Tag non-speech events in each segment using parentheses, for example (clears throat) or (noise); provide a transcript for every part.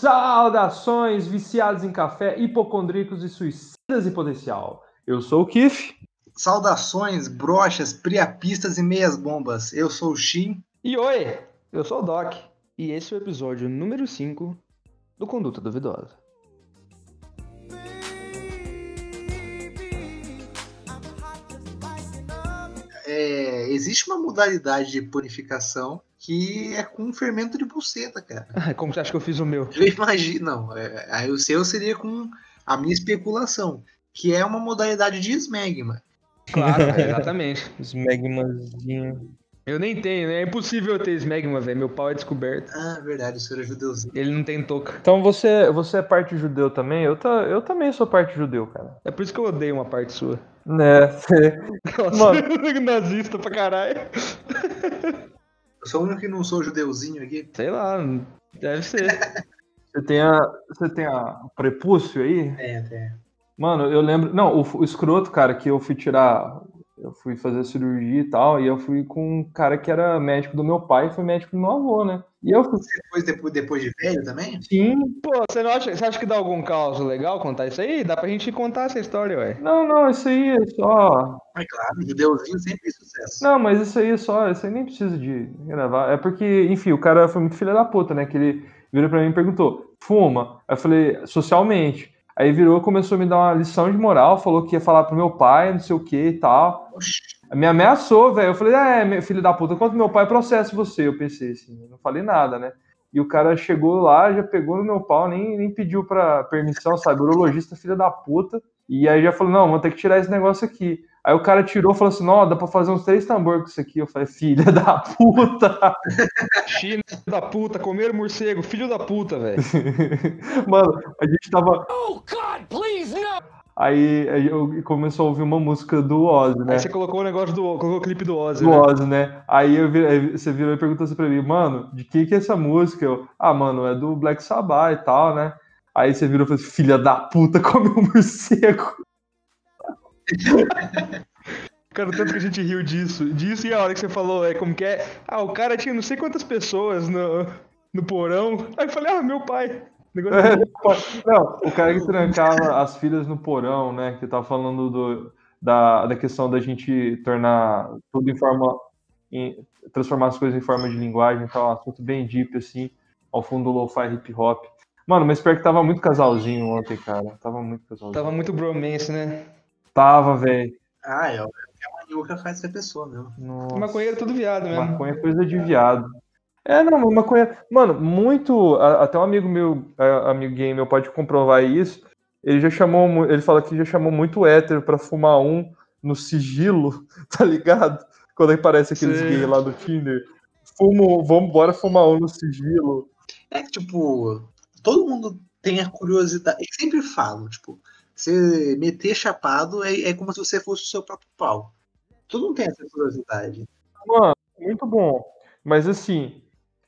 Saudações, viciados em café, hipocondríacos e suicidas em potencial. Eu sou o Kif. Saudações, brochas, priapistas e meias bombas. Eu sou o Shin. E oi, eu sou o Doc. E esse é o episódio número 5 do Conduta Duvidosa. É, existe uma modalidade de purificação que é com fermento de buceta, cara. (laughs) Como você acha que eu fiz o meu? Eu imagino, não. É, aí o seu seria com a minha especulação, que é uma modalidade de smegma. Claro, (laughs) exatamente. Smegmazinho. Eu nem tenho, né? É impossível eu ter smegma, velho. Meu pau é descoberto. Ah, verdade, o senhor é judeuzinho. Ele não tem touca. Então você, você é parte judeu também? Eu, ta, eu também sou parte judeu, cara. É por isso que eu odeio uma parte sua. Né? Você... (laughs) Nossa, nazista pra caralho. Eu sou o único que não sou judeuzinho aqui. Sei lá, deve ser. (laughs) Você tem a, você tem a prepúcio aí? É, é. Mano, eu lembro. Não, o, o escroto, cara, que eu fui tirar. Eu fui fazer cirurgia e tal, e eu fui com um cara que era médico do meu pai e foi médico do meu avô, né? E eu fui. Depois, depois, depois de velho também? Sim. Pô, você, não acha, você acha que dá algum caos legal contar isso aí? Dá pra gente contar essa história, ué. Não, não, isso aí é só. Mas claro, judeuzinho sempre é sucesso. Não, mas isso aí é só. Isso aí nem precisa de gravar. É porque, enfim, o cara foi muito filho da puta, né? Que ele virou pra mim e perguntou: fuma? Aí eu falei, socialmente. Aí virou, começou a me dar uma lição de moral, falou que ia falar pro meu pai, não sei o que e tal. Oxi. Me ameaçou, velho. Eu falei, é, filho da puta, quanto meu pai processa você? Eu pensei assim, não falei nada, né? E o cara chegou lá, já pegou no meu pau, nem, nem pediu pra permissão, sabe? Urologista, filho da puta. E aí já falou, não, vou ter que tirar esse negócio aqui. Aí o cara tirou e falou assim, não, dá pra fazer uns três tambor com isso aqui. Eu falei, filha da puta. (laughs) China da puta, comer morcego, filho da puta, velho. (laughs) Mano, a gente tava. Oh God, please no! Aí, aí eu começou a ouvir uma música do Ozzy, né? Aí você colocou o negócio do. colocou o clipe do Ozzy. do né? Ozzy, né? Aí, eu aí você virou e perguntou assim pra mim, mano, de que que é essa música? Eu, ah, mano, é do Black Sabbath e tal, né? Aí você virou e falou assim, filha da puta, (laughs) come um morcego. Cara, tanto que a gente riu disso. Disso e a hora que você falou, é como que é. Ah, o cara tinha não sei quantas pessoas no, no porão. Aí eu falei, ah, meu pai. É, Não, o cara que trancava as filhas no porão, né? Que tava falando do, da, da questão da gente tornar tudo em forma. Em, transformar as coisas em forma de linguagem e tal, um assunto bem deep, assim, ao fundo do lo-fi hip hop. Mano, mas pior que tava muito casalzinho ontem, cara. Tava muito casalzinho. Tava muito bromance, né? Tava, velho. Ah, é o que a manuca faz com a pessoa mesmo. Nossa. Maconheiro é tudo viado mesmo. Maconha é coisa de viado. É, não, maconha. Mano, muito. Até um amigo meu, amigo gay meu, pode comprovar isso. Ele já chamou. Ele fala que já chamou muito hétero pra fumar um no sigilo, (laughs) tá ligado? Quando aparece aqueles Sei. gays lá do Tinder. Fumo, vamos bora fumar um no sigilo. É que, tipo, todo mundo tem a curiosidade. Eu sempre falo, tipo, você meter chapado é, é como se você fosse o seu próprio pau. Todo mundo tem essa curiosidade. Mano, muito bom. Mas assim,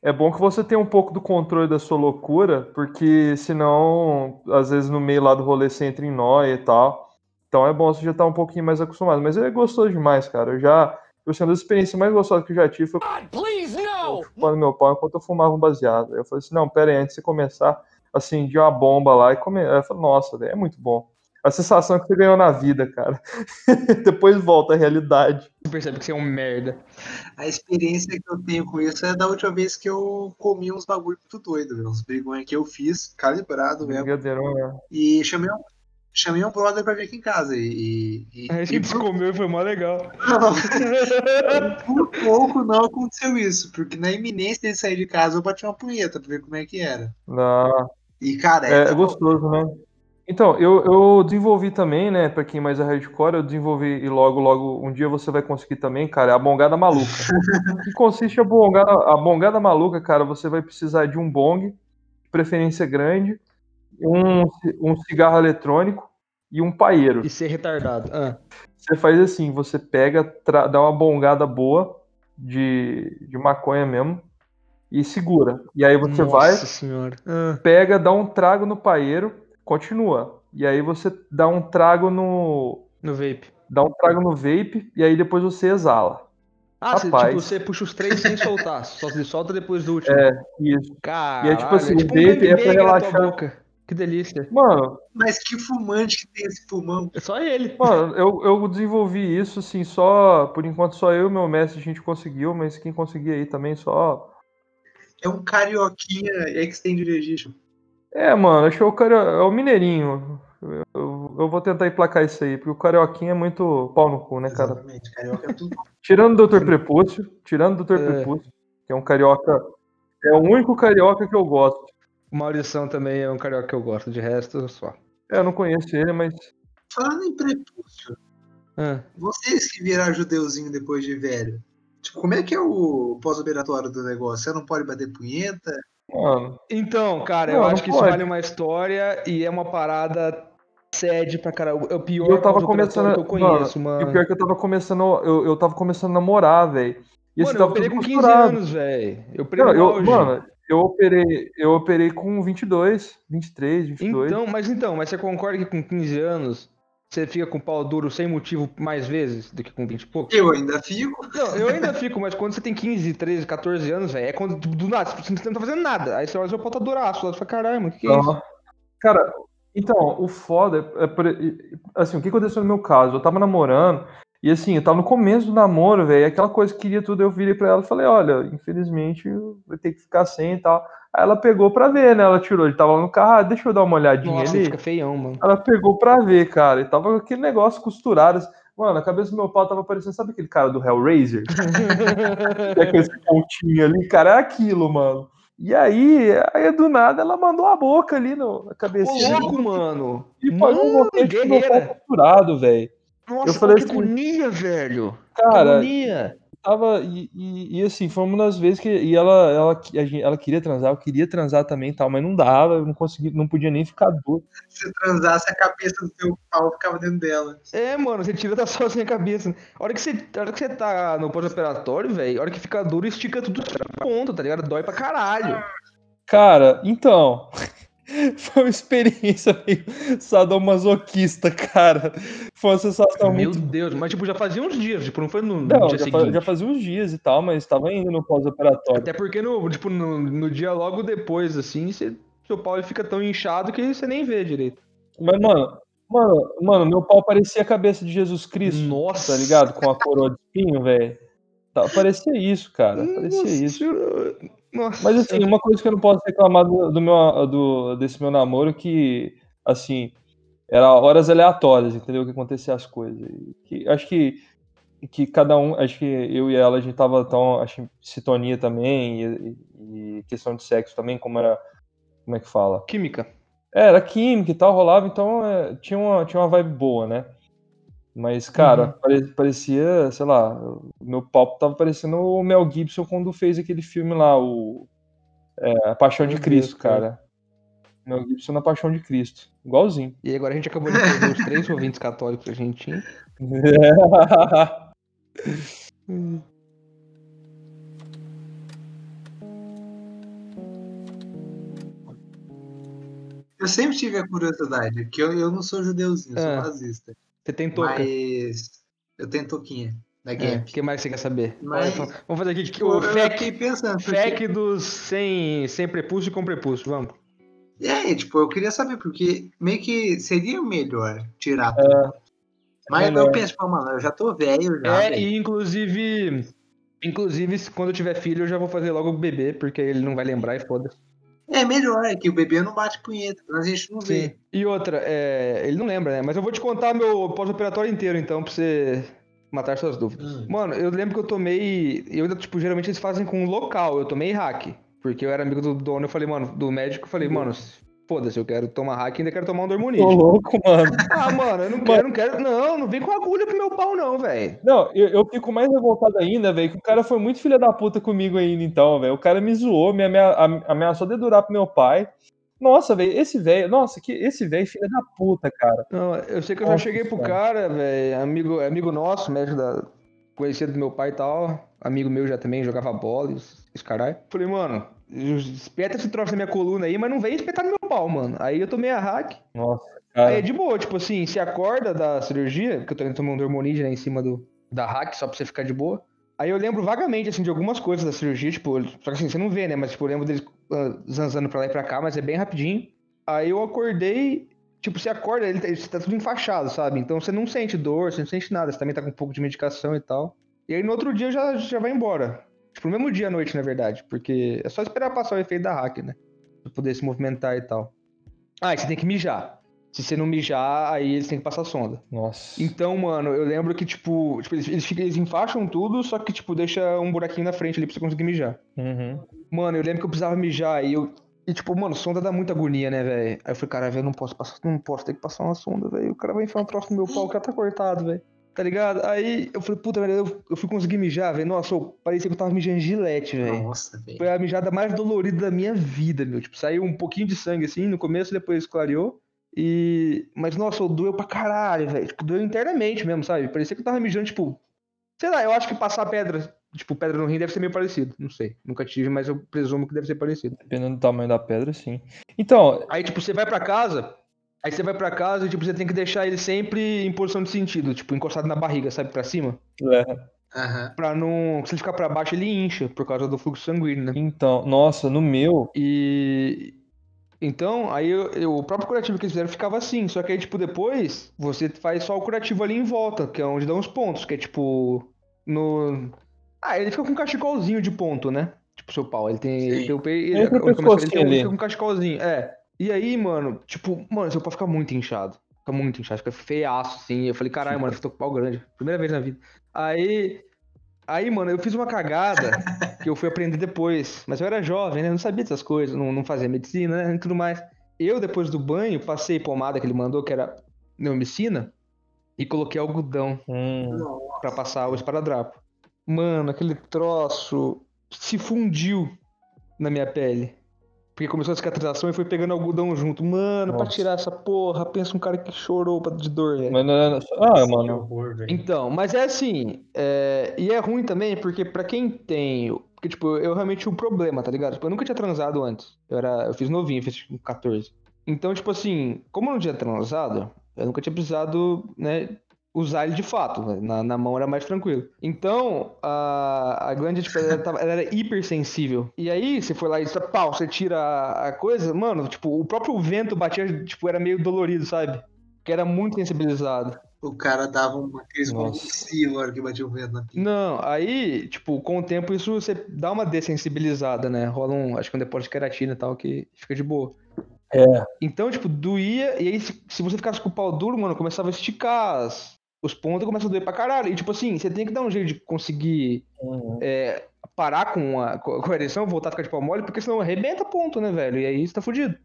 é bom que você tenha um pouco do controle da sua loucura, porque senão, às vezes no meio lá do rolê você entra em nóia e tal. Então é bom você já estar um pouquinho mais acostumado. Mas é gostoso demais, cara. Eu já. Eu sendo a experiência mais gostosa que eu já tive foi God, please no! fumando meu pau enquanto eu fumava um baseado. Aí eu falei assim, não, pera aí, antes de você começar, acendi uma bomba lá e come... Aí eu falei, nossa, velho, é muito bom. A sensação que você ganhou na vida, cara. (laughs) Depois volta à realidade. Você percebe que você é um merda. A experiência que eu tenho com isso é da última vez que eu comi uns bagulho muito doido, viu? uns brigões que eu fiz, calibrado mesmo. Brigadeirão, né? E chamei um, chamei um brother pra vir aqui em casa. E, e, A e gente por, comeu e foi mó legal. (laughs) por pouco não aconteceu isso, porque na iminência de sair de casa eu bati uma punheta pra ver como é que era. Não. E, cara, É, é tava- gostoso, né? Então, eu, eu desenvolvi também, né? Pra quem mais é hardcore, eu desenvolvi e logo, logo, um dia você vai conseguir também, cara, é a bongada maluca. (laughs) O que consiste a bongada, a bongada maluca, cara? Você vai precisar de um bong, de preferência grande, um, um cigarro eletrônico e um paeiro. E ser retardado. Ah. Você faz assim, você pega, dá uma bongada boa de, de maconha mesmo e segura. E aí você Nossa vai, senhora. Ah. pega, dá um trago no paeiro, continua. E aí você dá um trago no. No vape. Dá um trago no vape e aí depois você exala. Ah, você, Rapaz. tipo, você puxa os três sem soltar. Só se solta depois do último. É, isso. Caralho, E é tipo assim, um o vape é gangbang pra relaxar. boca. Que delícia. Mano, Mas que fumante que tem esse pulmão. É só ele. mano, eu, eu desenvolvi isso, assim, só. Por enquanto, só eu e meu mestre a gente conseguiu, mas quem conseguir aí também só. É um carioquinha Extended Edition. É, mano, acho que é o, cara, é o Mineirinho. Eu, eu- eu vou tentar emplacar isso aí, porque o Carioquinha é muito pau no cu, né, cara? Exatamente. Carioca é tudo. (laughs) Tirando o Dr. Prepúcio, tirando o Dr. É. Prepúcio, que é um carioca. É o único carioca que eu gosto. O Maurição também é um carioca que eu gosto. De resto, só. É, eu não conheço ele, mas. Falando em prepúcio, Ah, vocês que viraram judeuzinho depois de velho, tipo, como é que é o pós-operatório do negócio? Você não pode bater punheta? Mano, Então, cara, eu não acho que isso pode. vale uma história e é uma parada sede pra caralho. É o pior eu tava começando. que eu conheço, mano, mano. E o pior é que eu tava começando. Eu, eu tava começando a namorar, velho. E Mano, eu operei com 15 costurado. anos, velho. Eu operei Não, eu, mano, eu operei, eu operei com 22, 23, 22. Então, mas então, mas você concorda que com 15 anos você fica com pau duro sem motivo mais vezes do que com 20 e pouco? Eu ainda fico. Não, eu ainda fico, mas quando você tem 15, 13, 14 anos, velho, é quando do nada, você não tá fazendo nada. Aí você olha seu pau tá duraço, você fala, caralho, mano, que que é isso? Cara, então, o foda é, é por- assim, o que aconteceu no meu caso? Eu tava namorando e assim, eu tava no começo do namoro, velho, aquela coisa que queria tudo, eu virei pra ela e falei, olha, infelizmente vai ter que ficar sem e tal. Aí ela pegou pra ver, né? Ela tirou, ele tava lá no carro, ah, deixa eu dar uma olhadinha Nossa, ali. fica feião, mano. Ela pegou pra ver, cara, e tava com aquele negócio costurado. assim. Mano, a cabeça do meu pau tava parecendo, sabe aquele cara do Hellraiser? (laughs) Tem aquele pontinho ali, cara, é aquilo, mano. E aí, aí do nada ela mandou a boca ali no, na Ô, cabecinha. louco, mano. E pagou um do meu pau costurado, velho. Nossa, Eu falei que assim, agonia, velho. Que Cara, agonia. Tava. E, e- e, assim, foi uma das vezes que. E ela, ela, a gente- ela queria transar, eu queria transar também e tal, mas não dava, eu não conseguia, não podia nem ficar duro. Se transasse, a cabeça do teu pau ficava dentro dela. É, mano, você tira da (laughs) sua sem a cabeça. A hora que você, a hora que você tá no pós-operatório, velho, a hora que fica duro, estica tudo pra ponta, tá ligado? Dói pra caralho. Cara, então. (laughs) Foi uma experiência meio sadomasoquista, cara. Foi uma sensação Meu muito. Deus, mas tipo, já fazia uns dias, tipo, não foi no, Não, dia já, seguinte. já fazia uns dias e tal, mas tava indo no pós-operatório. Até porque no, tipo, no, no dia logo depois, assim, você, seu pau fica tão inchado que você nem vê direito. Mas, mano, mano, mano, meu pau parecia a cabeça de Jesus Cristo. Nossa. Tá ligado? Com a coroa de espinho, velho. Tá, parecia isso, cara. Parecia Nossa isso. Nossa. Mas assim, uma coisa que eu não posso reclamar do, do meu, do, desse meu namoro que, assim, era horas aleatórias, entendeu? Que acontecia as coisas. Que, acho que, que cada um, acho que eu e ela, a gente tava tão, acho, sintonia também, e, e questão de sexo também, como era, como é que fala? Química. É, era química e tal, rolava, então é, tinha, uma, tinha uma vibe boa, né? Mas, cara, Uhum. pare- parecia, sei lá, o meu papo tava parecendo o Mel Gibson quando fez aquele filme lá, o é, A Paixão de Cristo, cara. Mel Gibson na Paixão de Cristo. Igualzinho. E agora a gente acabou de perder os três ouvintes católicos que a gente tinha. (laughs) Eu sempre tive a curiosidade, que eu, eu não sou judeuzinho, eu sou Ah. nazista. Você tem touca. Mas eu tenho touquinha da É, Gap. O que mais você quer saber? Mas- Vamos fazer aqui que o FEC, pensando. porque- FEC dos sem, sem prepúcio e com prepúcio, vamos. É, tipo, eu queria saber, porque meio que seria melhor tirar tudo. Mas melhor. eu penso, tipo, mano, eu já tô velho já. É, velho. e inclusive, inclusive, quando eu tiver filho, eu já vou fazer logo o bebê, porque ele não vai lembrar e foda-se. É melhor, é que o bebê não bate punheta, mas a gente não vê. E outra, é, ele não lembra, né? Mas eu vou te contar meu pós-operatório inteiro, então, pra você matar suas dúvidas. Hum. Mano, eu lembro que eu tomei. Eu, tipo, geralmente eles fazem com local. Eu tomei hack. Porque eu era amigo do dono, eu falei, mano, do médico, eu falei, mano, foda-se, eu quero tomar hack e ainda quero tomar um Dormonide. Tô louco, mano. Ah, mano, eu não (laughs) quero, não quero. Não, não vem com agulha pro meu pau, não, velho. Não, eu, eu fico mais revoltado ainda, velho, que o cara foi muito filha da puta comigo ainda, então, velho. O cara me zoou, me amea- am- ameaçou dedurar pro meu pai. Nossa, velho, esse velho, nossa, que esse velho filha da puta, cara. Não, eu sei que eu já Nossa cheguei pro cara, velho, amigo, amigo nosso, médico da. Conhecido do meu pai e tal. Amigo meu já também jogava bola, esse caralho. Falei, mano, espeta esse troço na minha coluna aí, mas não vem espetar no meu pau, mano. Aí eu tomei a hack. Nossa, Aí é cara. de boa, tipo assim, se acorda da cirurgia, que eu tô um dormonide né, em cima do, da hack, só pra você ficar de boa. Aí eu lembro vagamente, assim, de algumas coisas da cirurgia, tipo, só que assim, você não vê, né? Mas, tipo, eu lembro deles ah, zanzando pra lá e pra cá, mas é bem rapidinho. Aí eu acordei, tipo, você acorda, ele, tá- ele tá tudo enfaixado, sabe? Então você não sente dor, você não sente nada, você também tá com um pouco de medicação e tal. E aí no outro dia já, já vai embora. Tipo, no mesmo dia à noite, na verdade, porque é só esperar passar o efeito da hack, né? Pra poder se movimentar e tal. Ah, e você tem que mijar. Se você não mijar, aí eles têm que passar sonda. Nossa. Então, mano, eu lembro que, tipo, tipo, eles, eles, eles enfaixam tudo, só que, tipo, deixa um buraquinho na frente ali pra você conseguir mijar. Uhum. Mano, eu lembro que eu precisava mijar e eu. E, tipo, mano, sonda dá muita agonia, né, velho? Aí eu falei, cara, velho, eu não posso passar, não posso ter que passar uma sonda, velho. O cara vai enfiar um troço no meu pau, o cara tá cortado, velho. Tá ligado? Aí eu falei, puta, velho, eu, eu fui conseguir mijar, velho. Nossa, eu parecia que eu tava mijando gilete, velho. Nossa, velho. Foi a mijada mais dolorida da minha vida, meu. Tipo, saiu um pouquinho de sangue assim no começo, depois clareou. E. Mas, nossa, doeu pra caralho, velho. Tipo, doeu internamente mesmo, sabe? Parecia que eu tava mijando, tipo. Sei lá, eu acho que passar pedra, tipo, pedra no rim deve ser meio parecido. Não sei. Nunca tive, mas eu presumo que deve ser parecido. Dependendo do tamanho da pedra, sim. Então, Aí, tipo, você vai pra casa. Aí você vai pra casa e, tipo, você tem que deixar ele sempre em posição de sentido, tipo, encostado na barriga, sabe, pra cima? é, Aham. Pra não. Se ele ficar pra baixo, ele incha, por causa do fluxo sanguíneo, né? então, nossa, no meu, E então, aí eu- eu- o próprio curativo que eles fizeram ficava assim, só que aí, tipo, depois você faz só o curativo ali em volta, que é onde dá os pontos, que é tipo. No. Ah, ele fica com um cachecolzinho de ponto, né? Tipo, seu pau. Ele tem. Ele Sim. tem o o Ele, ele, ele ali. fica com um cachecolzinho. É. E aí, mano, tipo, mano, seu pau fica muito inchado. Fica muito inchado, fica feiaço, assim. Eu falei, caralho, mano, eu tô com pau grande. Primeira vez na vida. Aí. Aí, mano, eu fiz uma cagada que eu fui aprender depois. Mas eu era jovem, né? Eu não sabia dessas coisas, não, não fazia medicina, né? E tudo mais. Eu, depois do banho, passei pomada que ele mandou, que era neomicina, e coloquei algodão hum, pra passar o esparadrapo. Mano, aquele troço se fundiu na minha pele. Porque começou a cicatrização e foi pegando algodão junto. Mano, pra Nossa. tirar essa porra, pensa um cara que chorou pra- de dor, velho. mas não é- ah, Que mano, horror, velho. Então, mas é assim, é, e é ruim também, porque pra quem tem. Porque, tipo, eu realmente tinha um problema, tá ligado? Tipo, eu nunca tinha transado antes. Eu, era, eu fiz novinho, eu fiz com 14. Então, tipo assim, como eu não tinha transado, eu nunca tinha precisado, né, usar ele de fato. né? Na, na mão era mais tranquilo. Então, a, a glândula, tipo, ela, tava- ela era hipersensível. E aí, você foi lá e pau, você tira a, a coisa, mano, tipo, o próprio vento batia, tipo, era meio dolorido, sabe? Que era muito sensibilizado. O cara dava uma crise convulsiva na hora que batia o vento na pinta. Não, aí, tipo, com o tempo isso você dá uma dessensibilizada, né? Rola um, acho que um depósito de queratina e tal, que fica de boa. É. Então, tipo, doía, e aí se, se você ficasse com o pau duro, mano, começava a esticar as- os pontos e começa a doer pra caralho. E, tipo assim, você tem que dar um jeito de conseguir Uhum. é, parar com a, com a ereção, voltar a ficar de pau mole, porque senão arrebenta ponto, né, velho? E aí você tá fudido.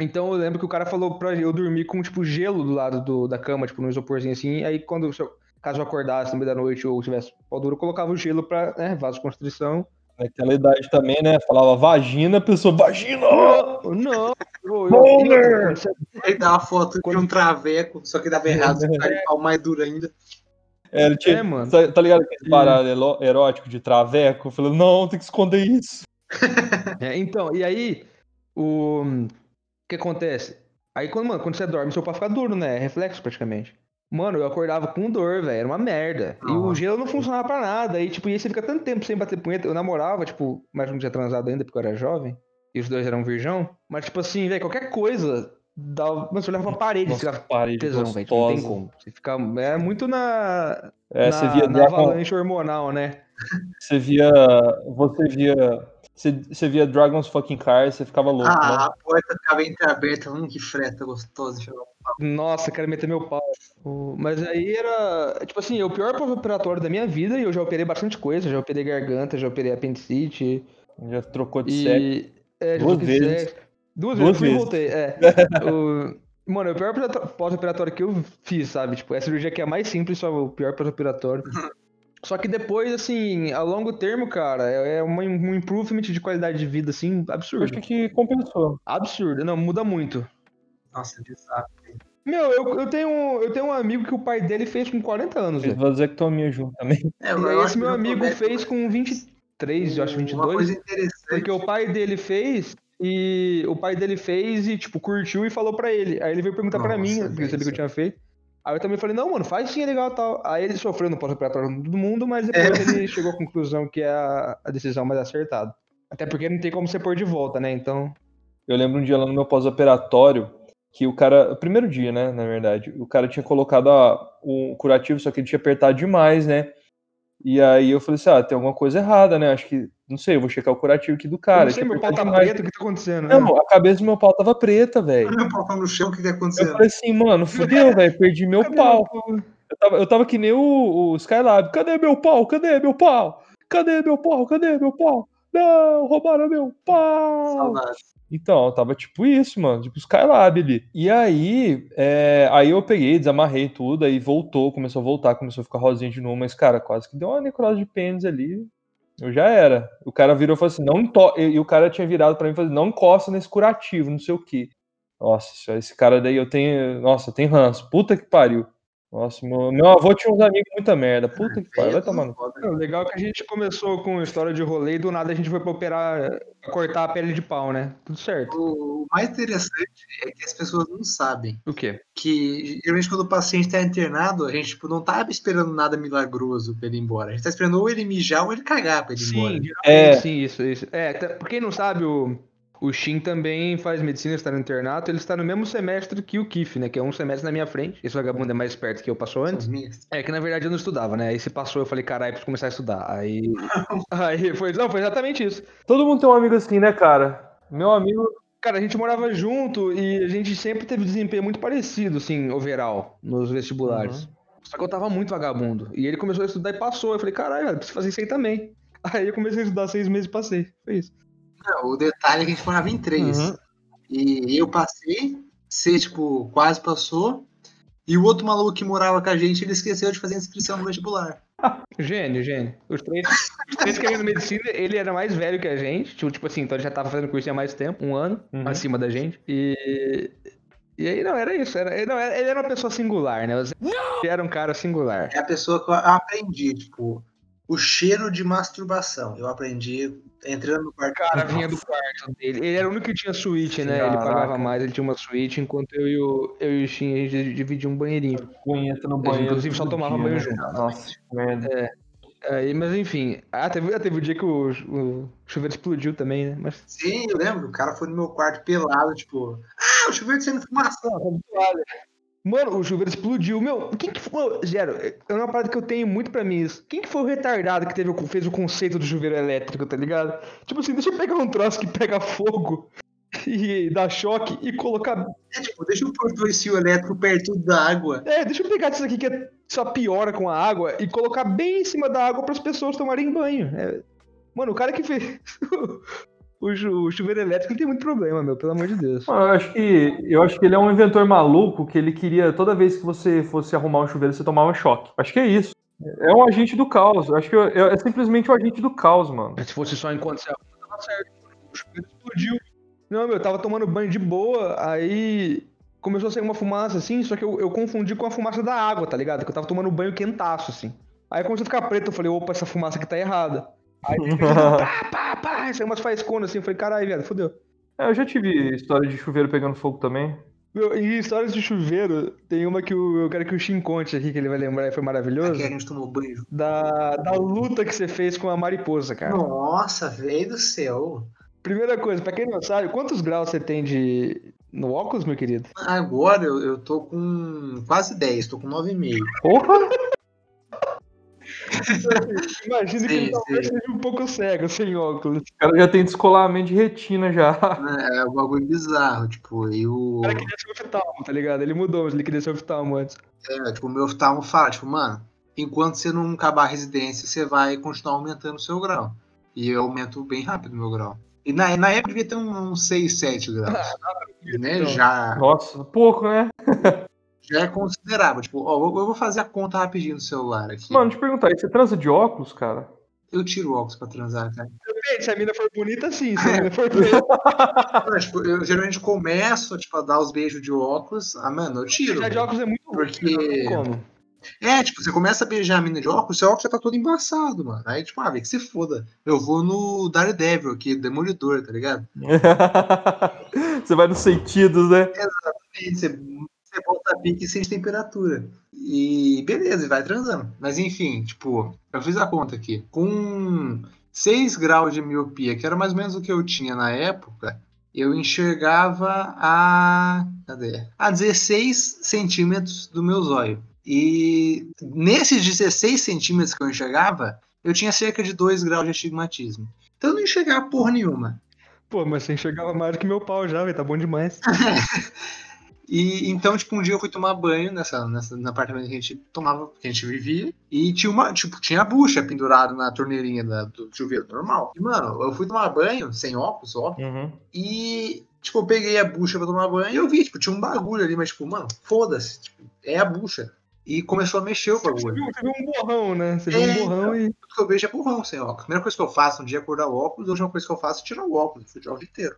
Então eu lembro que o cara falou pra eu dormir com, tipo, gelo do lado do- da cama, tipo, num isoporzinho assim. Aí quando, caso eu acordasse no meio da noite ou tivesse pau duro, eu colocava o gelo pra, né, vasoconstrição. Naquela idade também, né? Falava vagina, a pessoa, vagina! Não, não. Eu, eu, Aí dá uma foto de Quando- um traveco, só que dava errado, você fica de pau mais duro ainda. É, ele tinha, É, mano. Tá, tá ligado aquele parado elo- erótico de traveco? Eu falei, não, tem que esconder isso. (laughs) É, então, e aí, o, o que acontece? Aí, quando, mano, quando você dorme, seu pau fica duro, né? É reflexo, praticamente. Mano, eu acordava com dor, velho. Era uma merda. E o gelo não funcionava pra nada. E, tipo, aí você fica tanto tempo sem bater punheta. Eu namorava, tipo, mas não tinha transado ainda, porque eu era jovem. E os dois eram virgão. Mas, tipo assim, velho, qualquer coisa. Dava... Mano, você olhava pra parede, você Nossa, ficava parede tesão, velho. Tipo, Não tem como. Você fica... É muito na, É, na, você via na avalanche hormonal, né? você via, você via, você, você via Dragon's fucking Car, você ficava louco, Ah, né? a porta ficava entreaberta, hum, que freta gostosa. Nossa, quero meter meu pau. Mas aí era, tipo assim, o pior pós-operatório da minha vida e eu já operei bastante coisa. Já operei garganta, já operei apendicite. Já trocou de sexo. E. É, já Duas vezes. sexo. Duas, Duas vezes, voltei. É. (laughs) O- Mano, é o pior pós-operatório que eu fiz, sabe? Tipo, é a cirurgia que é a mais simples, só o pior pós-operatório. (laughs) Só que depois, assim, a longo termo, cara, é é uma- um improvement de qualidade de vida, assim, Eu absurdo. acho que compensou. Absurdo. Não, muda muito. Nossa, bizarro. Meu, eu, eu, tenho, eu tenho um amigo que o pai dele fez com 40 anos, Fez vasectomia junto também. É, E eu esse que meu eu amigo fez com 23, eu acho, Uma 22. coisa interessante. Porque o pai dele fez e o pai dele fez e, tipo, curtiu e falou pra ele. Aí ele veio perguntar pra Nossa, mim, porque ele sabia que eu tinha feito. Aí eu também falei, não, mano, faz sim, é legal e tal. Aí ele sofreu no pós-operatório com todo mundo, mas depois ele chegou à conclusão que é a, a decisão mais acertada. Até porque não tem como você pôr de volta, né? Então. Eu lembro um dia lá no meu pós-operatório que o cara, o primeiro dia, né, na verdade, o cara tinha colocado a, o curativo, só que ele tinha apertado demais, né? E aí eu falei assim, ah, tem alguma coisa errada, né? Acho que, não sei, eu vou checar o curativo aqui do cara. eu não sei, meu pau tá demais. preto, o que tá acontecendo? né? Não, a cabeça do meu pau tava preta, velho. Meu pau tá no chão, o que tá Eu acontecendo? falei assim, mano, fudeu, velho, perdi meu Cadê pau. pau? Eu tava, eu tava que nem o, o Skylab. Cadê meu pau? Cadê meu pau? Cadê meu pau? Cadê meu pau? Não, roubaram meu pau. Saudade. Então, tava tipo isso, mano, tipo Skylab ali. E aí, é, aí eu peguei, desamarrei tudo, aí voltou, começou a voltar, começou a ficar rosinha de novo, mas, cara, quase que deu uma necrose de pênis ali. Eu já era. O cara virou e falou assim, não ento... E o cara tinha virado pra mim e falou assim, não encosta nesse curativo, não sei o quê. Nossa, esse cara daí eu tenho. Nossa, tenho ranço. Puta que pariu. Nossa, meu, meu avô tinha uns amigos muita merda. Puta que pariu. Vai tomar no. Legal é que a gente começou com história de rolê e do nada a gente foi pra operar, pra cortar a pele de pau, né? Tudo certo. O mais interessante é que as pessoas não sabem O quê? que geralmente quando o paciente está internado, a gente tipo, não tá esperando nada milagroso pra ele ir embora. A gente tá esperando ou ele mijar ou ele cagar pra ele ir embora. Sim, É. sim, isso, isso. É, tá- por quem não sabe, o, o Shin também faz medicina, está no internato, ele está no mesmo semestre que o Kif, né? Que é um semestre na minha frente. Esse vagabundo é mais esperto que eu, passou antes. É que na verdade eu não estudava, né? Aí se passou, eu falei, caralho, preciso começar a estudar. Aí. (laughs) Aí foi. Não, foi exatamente isso. Todo mundo tem um amigo assim, né, cara? Meu amigo. Cara, a gente morava junto e a gente sempre teve desempenho muito parecido, assim, overall, nos vestibulares. Só que eu tava muito vagabundo. E ele começou a estudar e passou. Eu falei, caralho, velho, preciso fazer isso aí também. Aí eu comecei a estudar seis meses e passei. Foi isso. Não, o detalhe é que a gente morava em três. Uhum. E eu passei, você, tipo, quase passou. E o outro maluco que morava com a gente, ele esqueceu de fazer a inscrição no vestibular. Gênio, gênio. Os três, os três querendo medicina, ele era mais velho que a gente. Tipo, tipo assim, então ele já tava fazendo curso há mais tempo, um ano, Uhum. acima da gente. E. E aí, não, era isso. Era, não, ele era uma pessoa singular, né? Ele era um cara singular. É a pessoa que eu aprendi, tipo, o cheiro de masturbação. Eu aprendi entrando no quarto. O cara vinha do quarto dele. Ele era o único que tinha suíte, né? Ele Caraca. pagava mais, ele tinha uma suíte, enquanto eu e o, eu e o Shin, a gente dividia um banheirinho. Punheta no gente, banheiro. inclusive, só tomava dia, banho né, junto. Nossa, que merda. Aí, mas enfim, ah, teve, teve o dia que o, o chuveiro explodiu também, né? Mas Sim, eu lembro. O cara foi no meu quarto pelado, tipo, ah, o chuveiro saindo fumaça. Mano, o chuveiro explodiu. Meu, quem que foi. Zero, é uma parada que eu tenho muito pra mim isso. Quem que foi o retardado que teve, o- fez o conceito do chuveiro elétrico, tá ligado? Tipo assim, deixa eu pegar um troço que pega fogo (laughs) e dá choque e colocar. É, tipo, deixa eu pôr dois fios elétricos perto da água. É, deixa eu pegar isso aqui que é- só piora com a água e colocar bem em cima da água para as pessoas tomarem banho. É, Mano, o cara que fez (laughs) o, chu- o chuveiro elétrico ele tem muito problema, meu, pelo amor de Deus. Mano, eu acho que eu acho que ele é um inventor maluco que ele queria toda vez que você fosse arrumar um chuveiro você tomava choque. Acho que é isso. É um agente do caos. Eu Acho que é, é simplesmente um agente do caos, mano. Mas se fosse só enquanto você arruma, tava certo. O chuveiro explodiu. Não, meu, eu tava tomando banho de boa, aí começou a sair uma fumaça assim, só que eu, eu confundi com a fumaça da água, tá ligado? Que eu tava tomando banho quentaço, assim. Aí começou a ficar preto, eu falei, opa, essa fumaça aqui tá errada. Aí pá, (laughs) pá, pá, saiu umas faisconas assim, eu falei, caralho, velho, fodeu. É, eu já tive história de chuveiro pegando fogo também. Meu, em histórias de chuveiro, tem uma que o- eu quero que o Shin conte aqui, que ele vai lembrar e foi maravilhoso. Aqui a gente tomou banho. Da, da luta que você fez com a mariposa, cara. Nossa, velho do céu. Primeira coisa, pra quem não sabe, quantos graus você tem de. no óculos, meu querido? Agora eu, eu tô com quase 10, tô com 9,5. Porra! Imagina que ele talvez sim. seja um pouco cego sem óculos. O cara já tem descolamento de retina já. É um bagulho bizarro, tipo, e o. O cara queria ser oftalmo, tá ligado? Ele mudou, mas ele queria ser oftalmo antes. É, tipo, o meu oftalmo fala, tipo, mano, enquanto você não acabar a residência, você vai continuar aumentando o seu grau. E eu aumento bem rápido o meu grau. E na, na época devia ter um, uns 6, 7 graus. né? então. Já, Nossa, pouco, né? Já é considerável. Tipo, ó, eu eu vou fazer a conta rapidinho no celular aqui. Mano, te perguntar, aí você transa de óculos, cara? Eu tiro o óculos pra transar, cara. Depende, se a mina for bonita, sim. Se a (laughs) mina for Não, tipo, eu geralmente começo tipo, a dar os beijos de óculos. Ah, mano, eu tiro. já de óculos é muito Porque- como? É, tipo, você começa a beijar a mina de óculos, seu óculos já tá todo embaçado, mano. Aí, tipo, ah, vê que se foda. Eu vou no Daredevil aqui, Demolidor, tá ligado? (laughs) você vai nos sentidos, né? Aí Você, você bota pique sem temperatura. E beleza, e vai transando. Mas enfim, tipo, eu fiz a conta aqui. Com 6 graus de miopia, que era mais ou menos o que eu tinha na época, eu enxergava a. Cadê? A 16 centímetros do meu zóio. E nesses 16 centímetros que eu enxergava, eu tinha cerca de 2 graus de astigmatismo. Então eu não enxergava porra nenhuma. Pô, mas você enxergava mais do que meu pau já, velho. Tá bom demais. (laughs) E então, tipo, um dia eu fui tomar banho nessa, nessa, no apartamento que a gente tomava, que a gente vivia, e tinha uma, tipo, tinha a bucha pendurada na torneirinha da- do chuveiro normal. E, mano, eu fui tomar banho, sem óculos, óbvio, Uhum. e, tipo, eu peguei a bucha pra tomar banho e eu vi, tipo, tinha um bagulho ali, mas, tipo, mano, foda-se, tipo, é a bucha. E começou a mexer o bagulho. você viu um borrão, né? Você viu É, um borrão e. Tudo que eu vejo é burrão sem óculos. A primeira coisa que eu faço um dia é acordar o óculos, a última coisa que eu faço é tirar o óculos, fui o dia inteiro.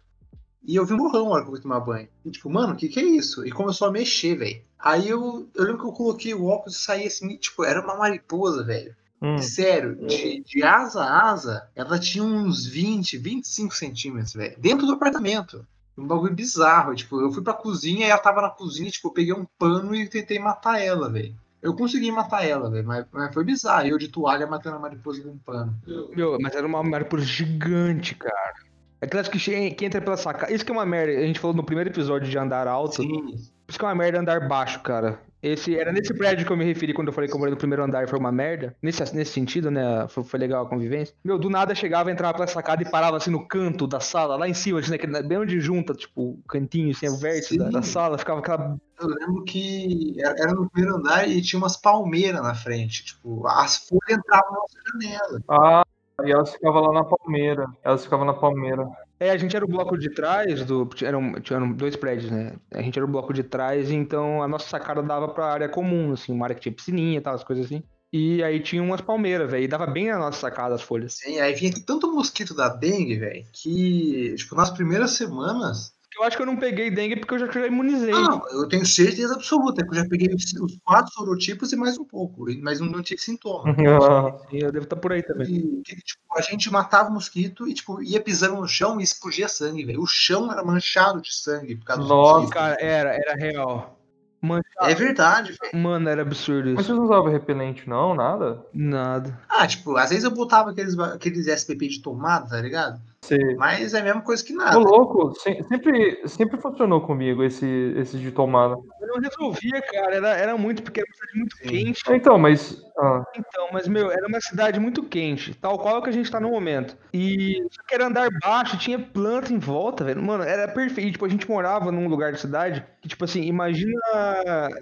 E eu vi um borrão na hora que eu fui tomar banho. E tipo, mano, o que que é isso? E começou a mexer, velho. Aí eu, eu lembro que eu coloquei o óculos e saí assim, tipo, era uma mariposa, velho. Hum. Sério, de, de asa a asa, ela tinha uns 20, 25 centímetros, velho. Dentro do apartamento. Um bagulho bizarro. Tipo, eu fui pra cozinha e ela tava na cozinha, tipo, eu peguei um pano e tentei matar ela, velho. Eu consegui matar ela, velho, mas, mas foi bizarro. Eu de toalha matando a mariposa com um pano. Meu, mas era uma mariposa gigante, cara. Aquelas que, che- que entra pela sacada. Isso que é uma merda. A gente falou no primeiro episódio de andar alto. Sim. Isso que é uma merda andar baixo, cara. Esse, era nesse prédio que eu me referi quando eu falei que eu morei no primeiro andar e foi uma merda. Nesse, nesse sentido, né? Foi, foi legal a convivência. Meu, do nada chegava, entrava pela sacada e parava assim no canto da sala, lá em cima, assim, naquele- bem onde junta, tipo, o cantinho, assim, o vértice da, da sala, ficava aquela. Eu lembro que era era no primeiro andar e tinha umas palmeiras na frente. Tipo, as folhas entravam na nossa janela. Ah, e elas ficavam lá na palmeira. Elas ficavam na palmeira. É, a gente era o bloco de trás do. Eram, eram dois prédios, né? A gente era o bloco de trás, então a nossa sacada dava pra área comum, assim, uma área que tinha piscininha e tal, as coisas assim. E aí tinha umas palmeiras, velho. E dava bem na nossa sacada as folhas. Assim, aí vinha tanto mosquito da dengue, velho, que, tipo, nas primeiras semanas. Eu acho que eu não peguei dengue porque eu já, já imunizei. Ah, não, eu tenho certeza absoluta que eu já peguei os quatro sorotipos e mais um pouco, mas não tive sintoma. (laughs) E eu devo estar por aí também. E, que, tipo, a gente matava o mosquito e tipo, ia pisando no chão e explodia sangue, velho. O chão era manchado de sangue por causa dos Nossa. mosquitos. Cara, era, era real. Mano, É verdade, velho. mano, era absurdo Mas isso. vocês não usavam repelente, não? Nada? Nada. Ah, tipo, às vezes eu botava aqueles, aqueles SPP de tomada, tá ligado? Você... Mas é a mesma coisa que Ô, nada. louco, se- sempre, sempre funcionou comigo esse, esse de tomada. Eu não resolvia, cara. Era, era muito, porque era uma cidade muito Sim. quente. Então, mas. ah, Então, mas, meu, era uma cidade muito quente, tal qual que a gente tá no momento. E só que era andar baixo, tinha planta em volta, velho. Mano, era perfeito. Tipo, a gente morava num lugar da cidade que, tipo assim, imagina.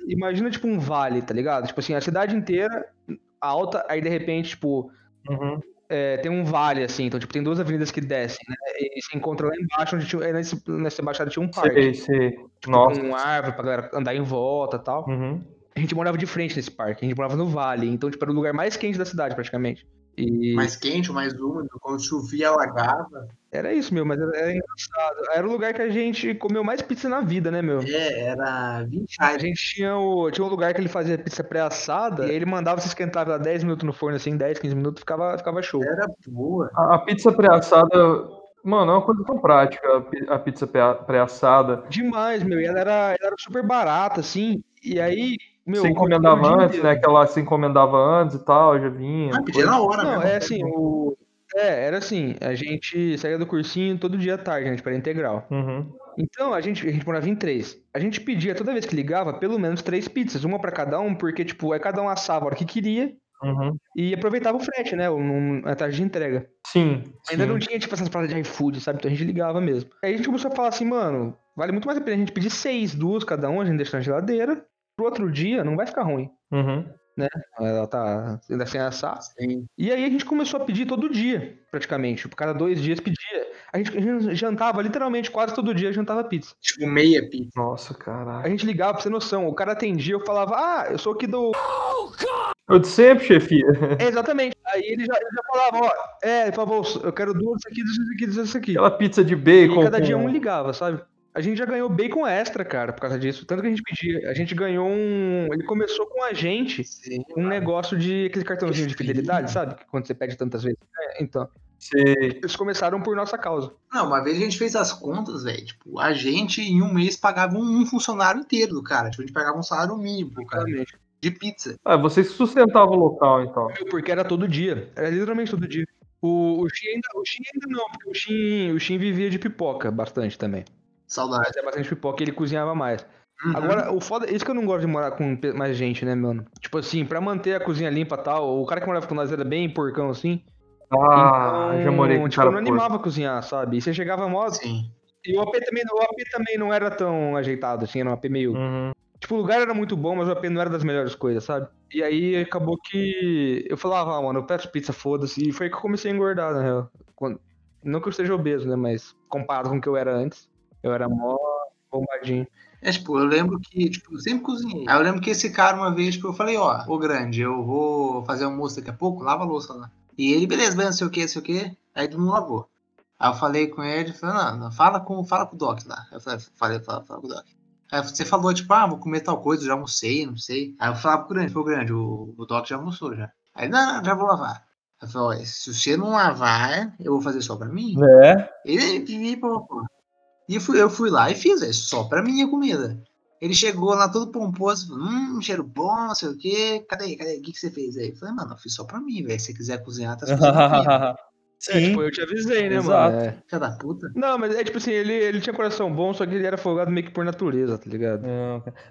Imagina, tipo, um vale, tá ligado? Tipo assim, a cidade inteira alta, aí de repente, tipo, uhum. É, tem um vale, assim. Então, tipo, tem duas avenidas que descem, né? E se encontra lá embaixo, onde tinha, nesse, nessa baixada tinha um parque. Sei, sei. Nossa. Com árvore pra galera andar em volta e tal. Uhum. A gente morava de frente nesse parque, a gente morava no vale, então, tipo, era o lugar mais quente da cidade, praticamente. E Mais quente, mais úmido, quando chovia, alagava. era isso, meu, mas era, engraçado. Era o lugar que a gente comeu mais pizza na vida, né, meu? É, era 20 A gente tinha, o, tinha um lugar que ele fazia pizza pré-assada, e aí ele mandava se esquentar lá 10 minutos no forno, assim, 10, 15 minutos, ficava, ficava show. Era boa. A, a pizza pré-assada, mano, é uma coisa tão prática, a pi- a pizza pré- pré-assada. Demais, meu, e ela era, ela era super barata, assim, e aí, meu... Comia encomendava antes, né? Aquela se encomendava antes e tal, já vinha. Ah, pedia na hora, Não, né? é assim, o... É, era assim, a gente saía do cursinho todo dia à tarde, né, tipo, era integral. Uhum. Então, a gente, a gente morava em três. A gente pedia, toda vez que ligava, pelo menos três pizzas, uma pra cada um, porque, tipo, aí cada um assava a hora que queria Uhum. e aproveitava o frete, né? um- A taxa de entrega. Sim. Ainda sim. não tinha, tipo, essas paradas de iFood, sabe? Então a gente ligava mesmo. Aí a gente começou a falar assim, mano, vale muito mais a pena a gente pedir seis, duas cada um, a gente deixa na geladeira. Pro outro dia não vai ficar ruim. Uhum. Ela tá ainda sem assar. Sim. E aí a gente começou a pedir todo dia, praticamente. Tipo, cada dois dias pedia. A gente, a gente jantava, literalmente, quase todo dia jantava pizza. Tipo, meia pizza. Nossa, A caralho. gente ligava, pra você ter noção. O cara atendia, eu falava, ah, eu sou aqui do. Eu de sempre, chefia. (laughs) É, exatamente. Aí ele já, ele já falava, ó, é, por favor, eu quero duas aqui, duas aqui, duas aqui. Aquela pizza de E bacon. cada dia um ligava, sabe? A gente já ganhou bacon extra, cara, por causa disso. Tanto que a gente pedia. A gente ganhou um. Ele começou com a gente Sim. um negócio de aquele cartãozinho de fidelidade, sabe? Que Quando você pede tantas vezes. É, então. Sei. Eles começaram por nossa causa. Não, uma vez a gente fez as contas, velho. Tipo, a gente em um mês pagava um, funcionário inteiro do cara. Tipo, a gente pagava um salário mínimo pro cara. Exatamente. De pizza. Ah, vocês sustentavam o local, então. Porque era todo dia. Era literalmente todo dia. O, o, Shin ainda, o Shin ainda não, porque o Shin, o Shin vivia de pipoca bastante também. Saudade. Fazia bastante pipoca e ele cozinhava mais. Uhum. Agora, o foda. Isso que eu não gosto de morar com mais gente, né, mano? Tipo assim, pra manter a cozinha limpa e tal, o cara que morava com nós era bem porcão assim. Ah, então, já morei com tipo, cara eu não porco. animava a cozinhar, sabe? E você chegava mó. Sim. E o AP também, o AP também não era tão ajeitado, assim, era um AP meio. Uhum. Tipo, o lugar era muito bom, mas o AP não era das melhores coisas, sabe? E aí acabou que eu falava, ah, mano, eu peço pizza, foda-se. E foi aí que eu comecei a engordar, na real. Quando- Não que eu esteja obeso, né? Mas comparado com o que eu era antes, eu era mó bombadinho. É, tipo, eu lembro que, tipo, eu sempre cozinhei. Aí eu lembro que esse cara, uma vez, tipo, eu falei, ó, ô grande, eu vou fazer almoço daqui a pouco, lava a louça lá. E ele, beleza, beleza, não sei o que, não sei o que. Aí ele não lavou. Aí eu falei com ele, falei, não, não, fala com, fala com o Doc lá. Eu falei, falei, fala, fala com o Doc. Aí você falou, tipo, ah, vou comer tal coisa, já almocei, não sei. Aí eu falava pro grande, foi grande, o, o Doc já almoçou já. Aí, não, não, já vou lavar. Aí eu falei, se você não lavar, eu vou fazer só pra mim. É. Ele pô, pô. E eu fui, eu fui lá e fiz, é só pra minha comida. Ele chegou lá todo pomposo, falou, hum, cheiro bom, não sei o quê. Cadê, cadê? O que, que você fez aí? Eu falei, mano, eu fiz só pra mim, velho. Se você quiser cozinhar, tá cozinhando. (laughs) É, tipo, eu te avisei, né, Exato. mano? É. Filha da puta. Não, mas é tipo assim, ele, ele tinha coração bom, só que ele era folgado meio que por natureza, tá ligado?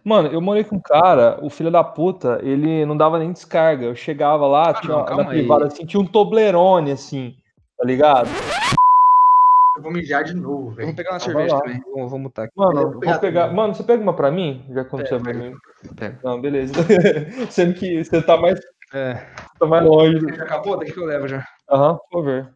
Mano, eu morei com um cara, o filho da puta, ele não dava nem descarga. Eu chegava lá, tinha, não, na aí. privada, assim, tinha um Toblerone, assim, tá ligado? Vou mijar de novo, vou velho. pegar uma Vai cerveja também, vou, vou mutar aqui. Mano, vou vou pegar pegar. Mano, você pega uma pra mim? Já Pega, pra mim. Pega. Não, beleza. (laughs) Sendo que você tá mais, É. tá mais longe. Já acabou? Daqui que eu levo já. Aham, por ver.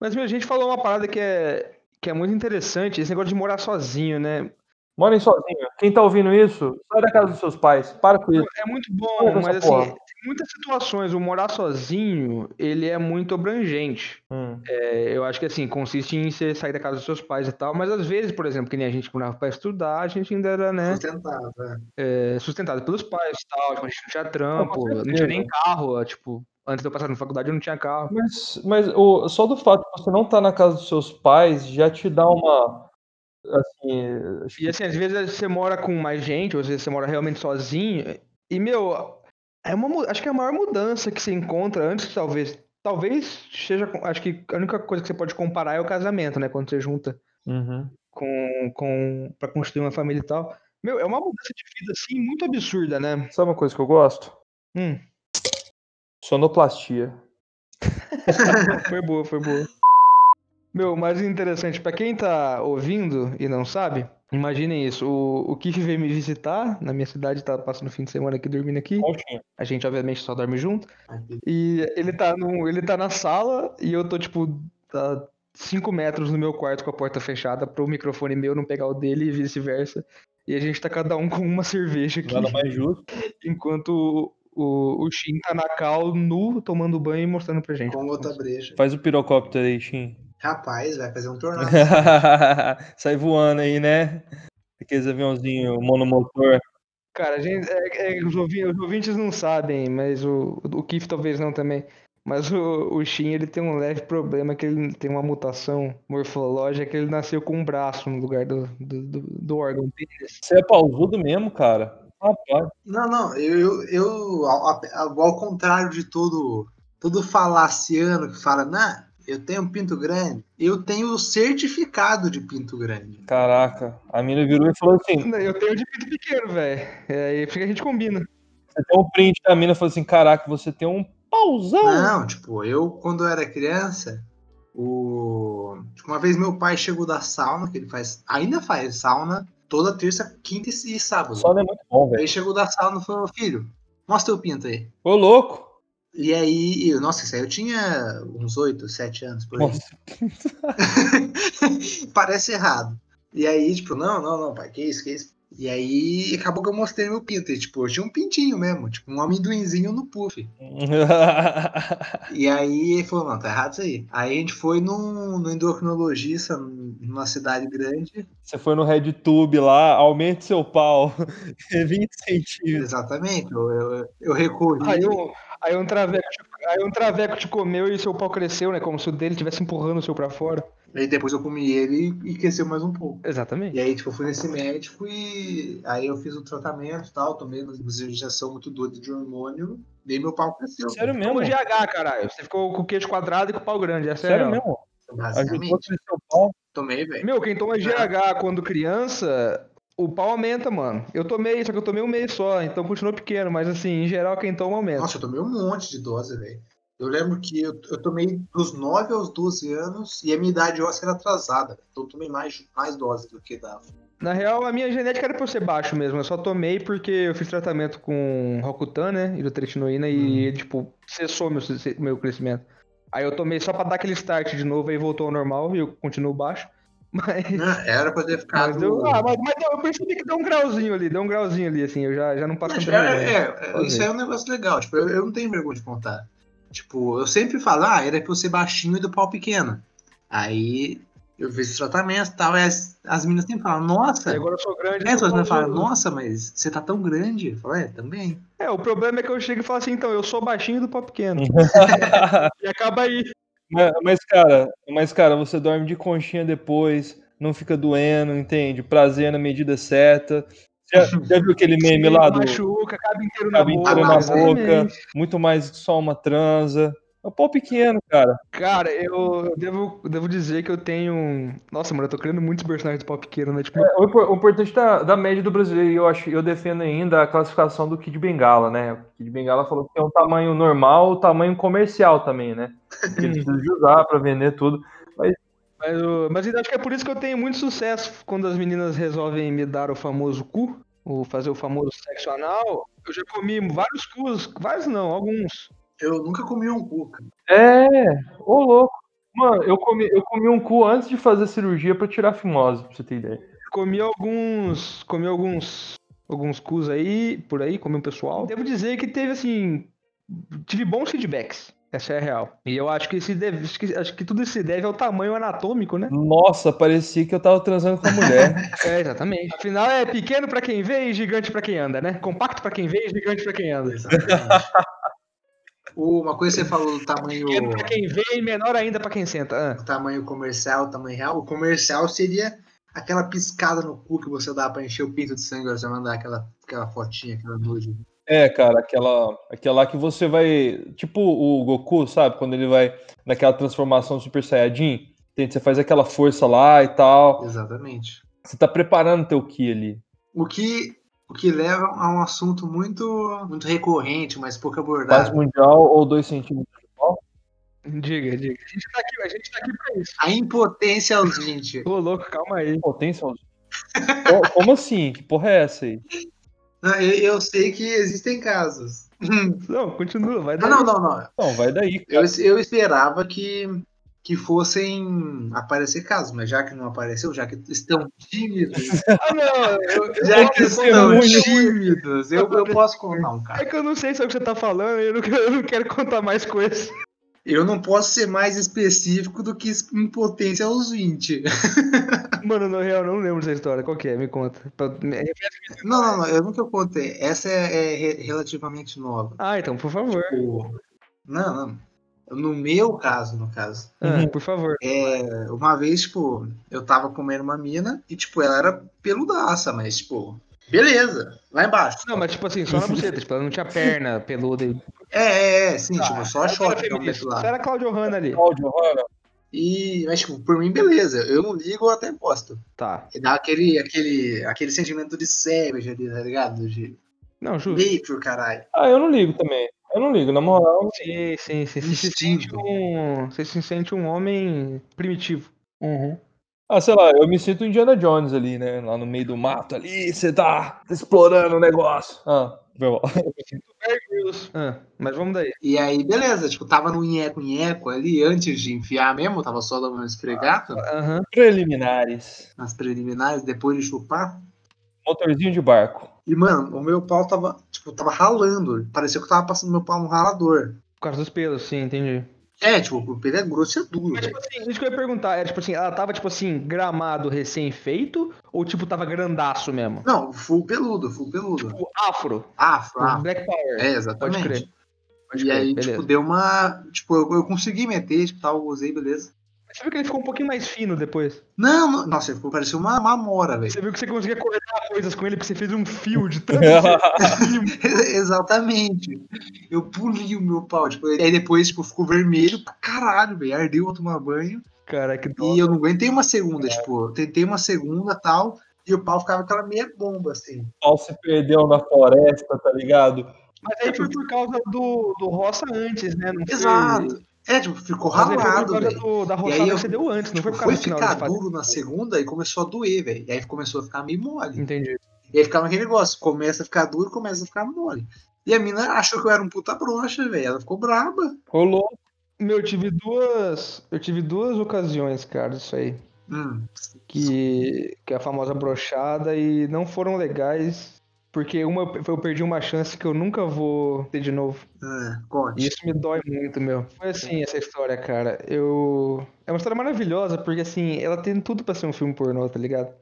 Mas, meu, a gente falou uma parada que é, que é muito interessante, esse negócio de morar sozinho, né? Morem sozinho. Quem tá ouvindo isso, sai da casa dos seus pais. Para com isso. É muito bom, mas assim, porra. tem muitas situações, o morar sozinho, ele é muito abrangente. Hum. É, eu acho que assim, consiste em você sair da casa dos seus pais e tal, mas às vezes, por exemplo, que nem a gente morava pra estudar, a gente ainda era, né, Sustentado, é. é, sustentado pelos pais e tal, tipo, a gente não tinha trampo, com não tinha nem carro, tipo, antes de eu passar na faculdade eu não tinha carro. Mas, mas o, só do fato de você não estar na casa dos seus pais já te dá uma. Assim. E que- assim, às vezes você mora com mais gente, ou às vezes você mora realmente sozinho, e, meu, é uma, acho que é a maior mudança que você encontra antes, talvez, talvez seja, acho que a única coisa que você pode comparar é o casamento, né, quando você junta Uhum. com, com, pra construir uma família e tal. Meu, é uma mudança de vida, assim, muito absurda, né? Sabe uma coisa que eu gosto? Hum, Sonoplastia. (laughs) foi boa, foi boa. Meu, mais interessante, pra quem tá ouvindo e não sabe, imaginem isso, o, o Kiff veio me visitar na minha cidade, tá passando o fim de semana aqui, dormindo aqui. A gente, obviamente, só dorme junto. E ele tá, no, ele tá na sala e eu tô, tipo, a 5 metros no meu quarto com a porta fechada pro microfone meu não pegar o dele e vice-versa. E a gente tá cada um com uma cerveja aqui, Nada mais justo. (laughs) enquanto o, o Shin tá na cal, nu, tomando banho e mostrando pra gente. Com outra breja. Faz o pirocóptero aí, Shin. Rapaz, vai fazer um tornado. (laughs) Sai voando aí, né? Aqueles aviãozinhos monomotor. Cara, a gente, é, é, os, ouvi- os ouvintes não sabem, mas o, o Kif talvez não também. Mas o, o Shin, ele tem um leve problema, que ele tem uma mutação morfológica, que ele nasceu com um braço no lugar do, do, do, do órgão pênis. Você é pausudo mesmo, cara? Rapaz. Não, não, eu, eu, ao, ao- contrário de todo, todo falaciano que fala, nah, eu tenho um pinto grande, eu tenho o certificado de pinto grande. Caraca. A mina virou e falou assim: Eu tenho de pinto pequeno, velho. É aí que a gente combina. você tem um print da mina e falou assim: caraca, você tem um pauzão. Não, tipo, eu, quando eu era criança, o... tipo, uma vez meu pai chegou da sauna, que ele faz, ainda faz sauna, toda terça, quinta e sábado. Só não é muito bom, velho. Aí chegou da sauna e falou, filho, mostra teu pinto aí. Ô, louco. E aí, eu- nossa, isso aí eu tinha uns 8, 7 anos por aí. (laughs) Parece errado. E aí, tipo, não, não, não, pai, que isso, que isso. E aí, acabou que eu mostrei meu pinto. E, tipo, eu tinha um pintinho mesmo, tipo, um amendoinzinho no puff. (laughs) E aí, ele falou, não, tá errado isso aí. Aí a gente foi num, no endocrinologista, numa cidade grande. Você foi no RedTube lá, aumente seu pau. (laughs) 20 centímetros. Exatamente, eu, eu, eu recorri. Aí, o, Aí um, traveco, te- aí um traveco te comeu e seu pau cresceu, né? Como se o dele estivesse empurrando o seu pra fora. Aí depois eu comi ele e cresceu mais um pouco. Exatamente. E aí, tipo, eu fui nesse médico e aí eu fiz o tratamento e tal, tomei uma injeção muito doida de hormônio, daí meu pau cresceu. Sério mesmo? Como GH, caralho. Você ficou com o queixo quadrado e com o pau grande. É Sério real. mesmo? Ajudou o pau. Tomei, velho. Meu, quem toma GH quando criança, o pau aumenta, mano. Eu tomei, só que eu tomei um mês só, então continuou pequeno. Mas assim, em geral, quem toma aumenta. Nossa, eu tomei um monte de dose, velho. Eu lembro que eu, eu tomei dos 9 aos 12 anos e a minha idade óssea era atrasada. Então eu tomei mais, mais dose do que dava. Na real, a minha genética era pra eu ser baixo mesmo. Eu só tomei porque eu fiz tratamento com Rocutan, né? Hidrotretinoína e, tipo, cessou meu, meu crescimento. Aí eu tomei só pra dar aquele start de novo, aí voltou ao normal e eu continuo baixo. Mas. Né? Era pra ter ficado. Mas eu, ah, mas, mas eu percebi que deu um grauzinho ali, deu um grauzinho ali, assim, eu já, já não passo Mas, tanta é, vergonha. é, é, isso aí é um negócio legal. Tipo, eu, eu não tenho vergonha de contar. Tipo, eu sempre falo, ah, era pra eu ser baixinho e do pau pequeno. Aí eu fiz esse tratamento e tal, e as, as meninas sempre falam, nossa. E agora eu sou grande. É, as meninas falam, nossa, mas você tá tão grande. Eu falo, é, também. É, o problema é que eu chego e falo assim, então, eu sou baixinho do pau pequeno. (laughs) e acaba aí. Mas, mas, cara, mas, cara, você dorme de conchinha depois, não fica doendo, entende? Prazer na medida certa. Já, já viu aquele meme lá do Machuca, cabe inteiro na cabe boca. inteiro na boca, muito mais que só uma transa. É um pau pequeno, cara. Cara, eu devo, devo dizer que eu tenho. um- Nossa, mano, eu tô criando muitos personagens do pau pequeno, né? Tipo, O, impor- o importante da, da média do brasileiro, e eu acho, eu defendo ainda a classificação do Kid Bengala, né? O Kid Bengala falou que é um tamanho normal, o tamanho comercial também, né? (laughs) Que ele precisa de usar pra vender tudo. mas, eu, mas eu acho que é por isso que eu tenho muito sucesso quando as meninas resolvem me dar o famoso cu, ou fazer o famoso sexo anal. Eu já comi vários cus, vários não, alguns. Eu nunca comi um cu, cara. É, ô louco. Mano, eu comi, eu comi um cu antes de fazer cirurgia pra tirar a fimose, pra você ter ideia. Comi alguns. Comi alguns. Alguns cus aí, por aí, comi um pessoal. Devo dizer que teve assim. Tive bons feedbacks. Essa é a real. E eu acho que, se deve, acho, que, acho que tudo se deve ao tamanho anatômico, né? Nossa, parecia que eu tava transando com a mulher. (laughs) É, exatamente. Afinal, é pequeno pra quem vê e gigante pra quem anda, né? Compacto pra quem vê e gigante pra quem anda. Uma coisa que você falou do tamanho, Pequeno pra quem vê e menor ainda pra quem senta. Ah. tamanho comercial, tamanho real. O comercial seria aquela piscada no cu que você dá pra encher o pinto de sangue, você mandar aquela, aquela fotinha, aquela nude. É, cara, aquela, aquela lá que você vai. Tipo o Goku, sabe? Quando ele vai naquela transformação Super Saiyajin. Você faz aquela força lá e tal. Exatamente. Você tá preparando teu Ki ali. O que, o que leva a um assunto muito, muito recorrente, mas pouco Paz abordado. mundial ou 2 centímetros de pau. Diga, diga. A gente tá aqui, a gente tá aqui pra isso. A impotência aos 20. Ô, louco, calma aí. Potência. Co- Como assim? Que porra é essa aí? Não, eu, eu sei que existem casos. Não, continua, vai Não, dar. não, não, não. Não, vai daí. Eu, eu esperava que, que fossem aparecer casos, mas já que não apareceu, já que estão tímidos, (laughs) Ah, não, eu, já eu- que estão muito. tímidos, eu, eu (laughs) posso contar um É caso. que eu não sei sobre o que você tá falando eu não, quero- eu não quero contar mais coisas. Eu não posso ser mais específico do que impotência aos 20. (laughs) Mano, na real, eu não lembro dessa história. Qual que é? Me conta. Não, não, não, eu nunca contei. Essa é, é re- relativamente nova. Ah, então, por favor. Tipo, Não, não. No meu caso, no caso. Ah, Uhum. por favor. É, uma vez, tipo, eu tava comendo uma mina e, tipo, ela era peludaça, mas, tipo, beleza, lá embaixo. Não, mas tipo assim, só na buceta. Tipo, ela não tinha perna peluda. e- É, é, é, sim, tipo, só a que eu lá. Era Claudio Hanna ali. Cláudio Hanna. E, mas, tipo, por mim, beleza. Eu não ligo, eu até gosto. Tá. E dá aquele, aquele, aquele sentimento de savage ali, tá ligado? De Não, justo. nature, caralho. Ah, eu não ligo também. Eu não ligo, na moral. Sim, sim, sim. Você se sente um. Você se sente um homem primitivo. Uhum. Ah, sei lá, eu me sinto Indiana Jones ali, né? Lá no meio do mato ali, você tá explorando o negócio. Ah, foi mal. Ah, mas vamos daí. E aí, beleza, tipo, tava no nheco-nheco ali, antes de enfiar mesmo, tava só dando uma esfregata Aham. Preliminares. nas preliminares, depois de chupar. Motorzinho de barco. E, mano, o meu pau tava, tipo, tava ralando. Parecia que eu tava passando meu pau no ralador. Por causa dos pelos, sim, entendi. É, tipo, o pelo é grosso e é duro, Mas, velho. tipo assim, isso que eu ia perguntar, tipo assim, ela tava, tipo assim, gramado recém-feito, ou tipo, tava grandaço mesmo? Não, full peludo, full peludo. Tipo, afro, Afro, afro. Black Power. É, Pode exatamente. crer. Pode E crer, aí, beleza. tipo, deu uma. Tipo, eu, eu consegui meter, tipo, tal, usei, beleza. Você viu que ele ficou um pouquinho mais fino depois? Não, não nossa, ele ficou parecendo uma, uma mora, velho. Você viu que você conseguia cortar coisas com ele porque você fez um fio de (laughs) tanto. (laughs) Exatamente. Eu puli o meu pau, tipo, aí depois, tipo, ficou vermelho pra caralho, velho. Ardeu eu tomar banho. Cara, que dó. E eu não aguentei uma segunda, tipo, eu tentei uma segunda tal, e o pau ficava aquela meia bomba, assim. O pau se perdeu na floresta, tá ligado? Mas aí foi por causa do, do roça antes, né? Não foi- Exato. É, tipo, ficou Mas ralado, velho. E aí eu- que você deu antes, não foi por causa foi ficar duro na segunda e começou a doer, velho. E aí começou a ficar meio mole. Entendi. E aí ficava aquele negócio, começa a ficar duro, começa a ficar mole. E a mina achou que eu era um puta broxa, velho. Ela ficou braba. Rolou. Meu, eu tive duas. Eu tive duas ocasiões, cara, isso aí. Hum. Que, que é a famosa brochada e não foram legais. Porque uma eu perdi uma chance que eu nunca vou ter de novo. É, conte. E isso me dói muito, meu. Foi assim essa história, cara. Eu. É uma história maravilhosa, porque assim, ela tem tudo pra ser um filme pornô, tá ligado?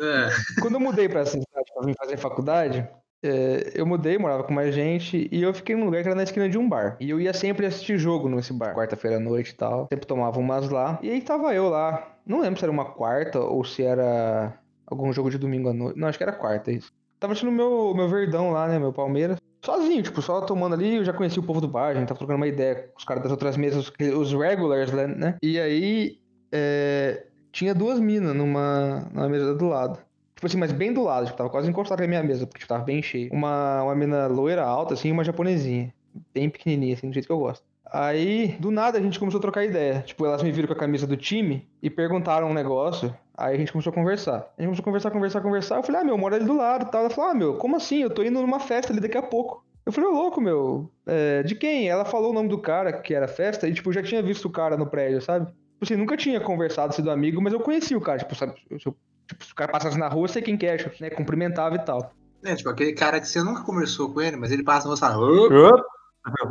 É. Quando eu mudei pra essa cidade pra vir fazer faculdade, é, eu mudei, morava com mais gente, e eu fiquei num lugar que era na esquina de um bar. E eu ia sempre assistir jogo nesse bar, quarta-feira à noite e tal. Sempre tomava umas lá. E aí tava eu lá. Não lembro se era uma quarta ou se era algum jogo de domingo à noite. Não, acho que era quarta isso. Tava assistindo meu, meu verdão lá, né? Meu Palmeiras. Sozinho, tipo, só tomando ali, eu já conheci o povo do bar, a gente tava trocando uma ideia com os caras das outras mesas, os regulars, né? E aí, é, tinha duas minas numa, numa mesa do lado. Tipo assim, mas bem do lado, tipo, tava quase encostado na minha mesa, porque tipo, tava bem cheio. Uma, uma mina loira alta, assim, e uma japonesinha. Bem pequenininha, assim, do jeito que eu gosto. Aí, do nada, a gente começou a trocar ideia. Tipo, elas me viram com a camisa do time e perguntaram um negócio. Aí a gente começou a conversar. A gente começou a conversar, conversar, conversar. Eu falei, ah, meu, eu moro ali do lado e tal. Ela falou, ah, meu, como assim? Eu tô indo numa festa ali daqui a pouco. Eu falei, ô louco, meu, é, de quem? Ela falou o nome do cara que era festa e, tipo, eu já tinha visto o cara no prédio, sabe? Tipo assim, nunca tinha conversado, sido amigo, mas eu conhecia o cara, tipo, sabe? Se, eu- tipo, se o cara passasse na rua, eu sei quem que é, tipo, né? Cumprimentava e tal. É, tipo, aquele cara que você nunca conversou com ele, mas ele passa e você fala,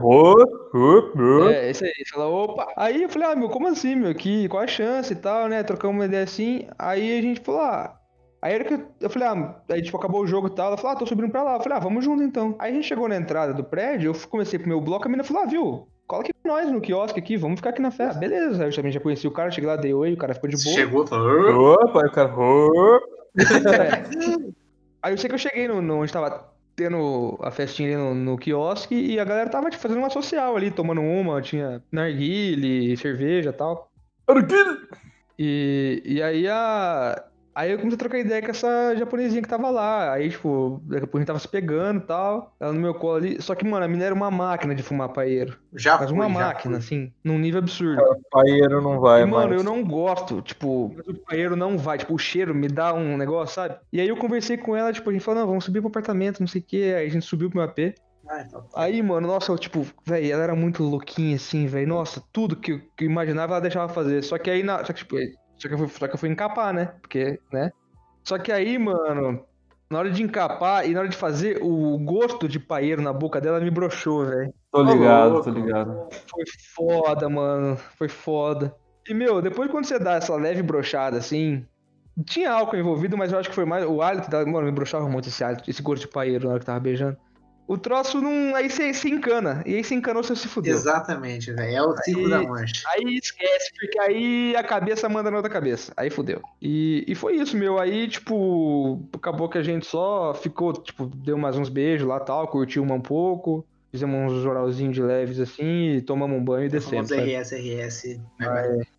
"Ô, Up, up, up, up. É, esse aí. Fala, opa. Aí eu falei, ah, meu, como assim, meu? Que, qual a chance e tal, né? Trocamos uma ideia assim. Aí a gente falou, ah. Aí era que eu, falei, ah, aí tipo, acabou o jogo e tal. Ela falou, ah, tô subindo pra lá. Eu falei, ah, vamos junto então. Aí a gente chegou na entrada do prédio, eu comecei pro meu bloco, a menina falou, ah, viu? Cola aqui com nós no quiosque aqui, vamos ficar aqui na festa. Beleza. Aí eu também já conheci o cara, cheguei lá, dei oi, o cara ficou de boa. Chegou falou. Opa, aí o cara. (laughs) É. Aí eu sei que eu cheguei no, no- onde tava tendo a festinha ali no, no quiosque e a galera tava tipo, fazendo uma social ali, tomando uma, tinha narguile, cerveja e tal. Arquilho. E, e aí a. Aí eu comecei a trocar ideia com essa japonesinha que tava lá. Aí, tipo, daqui a pouco a gente tava se pegando e tal. Ela no meu colo ali. Só que, mano, a mina era uma máquina de fumar paeiro. já Mas uma já máquina, assim, num nível absurdo. Paieiro não vai, E, mano, mais. eu não gosto, tipo, mas o paeiro não vai, tipo, o cheiro me dá um negócio, sabe? E aí eu conversei com ela, tipo, a gente falou, não, vamos subir pro apartamento, não sei o quê. Aí a gente subiu pro meu AP. Ah, então. Aí, mano, nossa, eu, tipo, velho, ela era muito louquinha, assim, velho. Nossa, tudo que eu, que eu imaginava ela deixava fazer. Só que aí, na, só que, tipo, só que, eu fui, só que eu fui encapar, né? Porque, né? Só que aí, mano, na hora de encapar e na hora de fazer, o gosto de paeiro na boca dela me broxou, velho. Tô ligado, tô ligado. Foi foda, mano. Foi foda. E, meu, depois quando você dá essa leve brochada, assim. Tinha álcool envolvido, mas eu acho que foi mais. O hálito da. Mano, me broxava muito esse hálito, esse gosto de paeiro na hora que tava beijando. O troço não. Aí você se encana. E aí você encanou, você se fudeu. Exatamente, velho. É o ciclo Aí- da mancha. Aí esquece, porque aí a cabeça manda na outra cabeça. Aí fudeu. E, e foi isso, meu. Aí, tipo, acabou que a gente só ficou, tipo, deu mais uns beijos lá tal, curtiu uma um pouco. Fizemos uns jornalzinhos de leves assim, e tomamos um banho e descemos. Famoso sabe? RS, RS.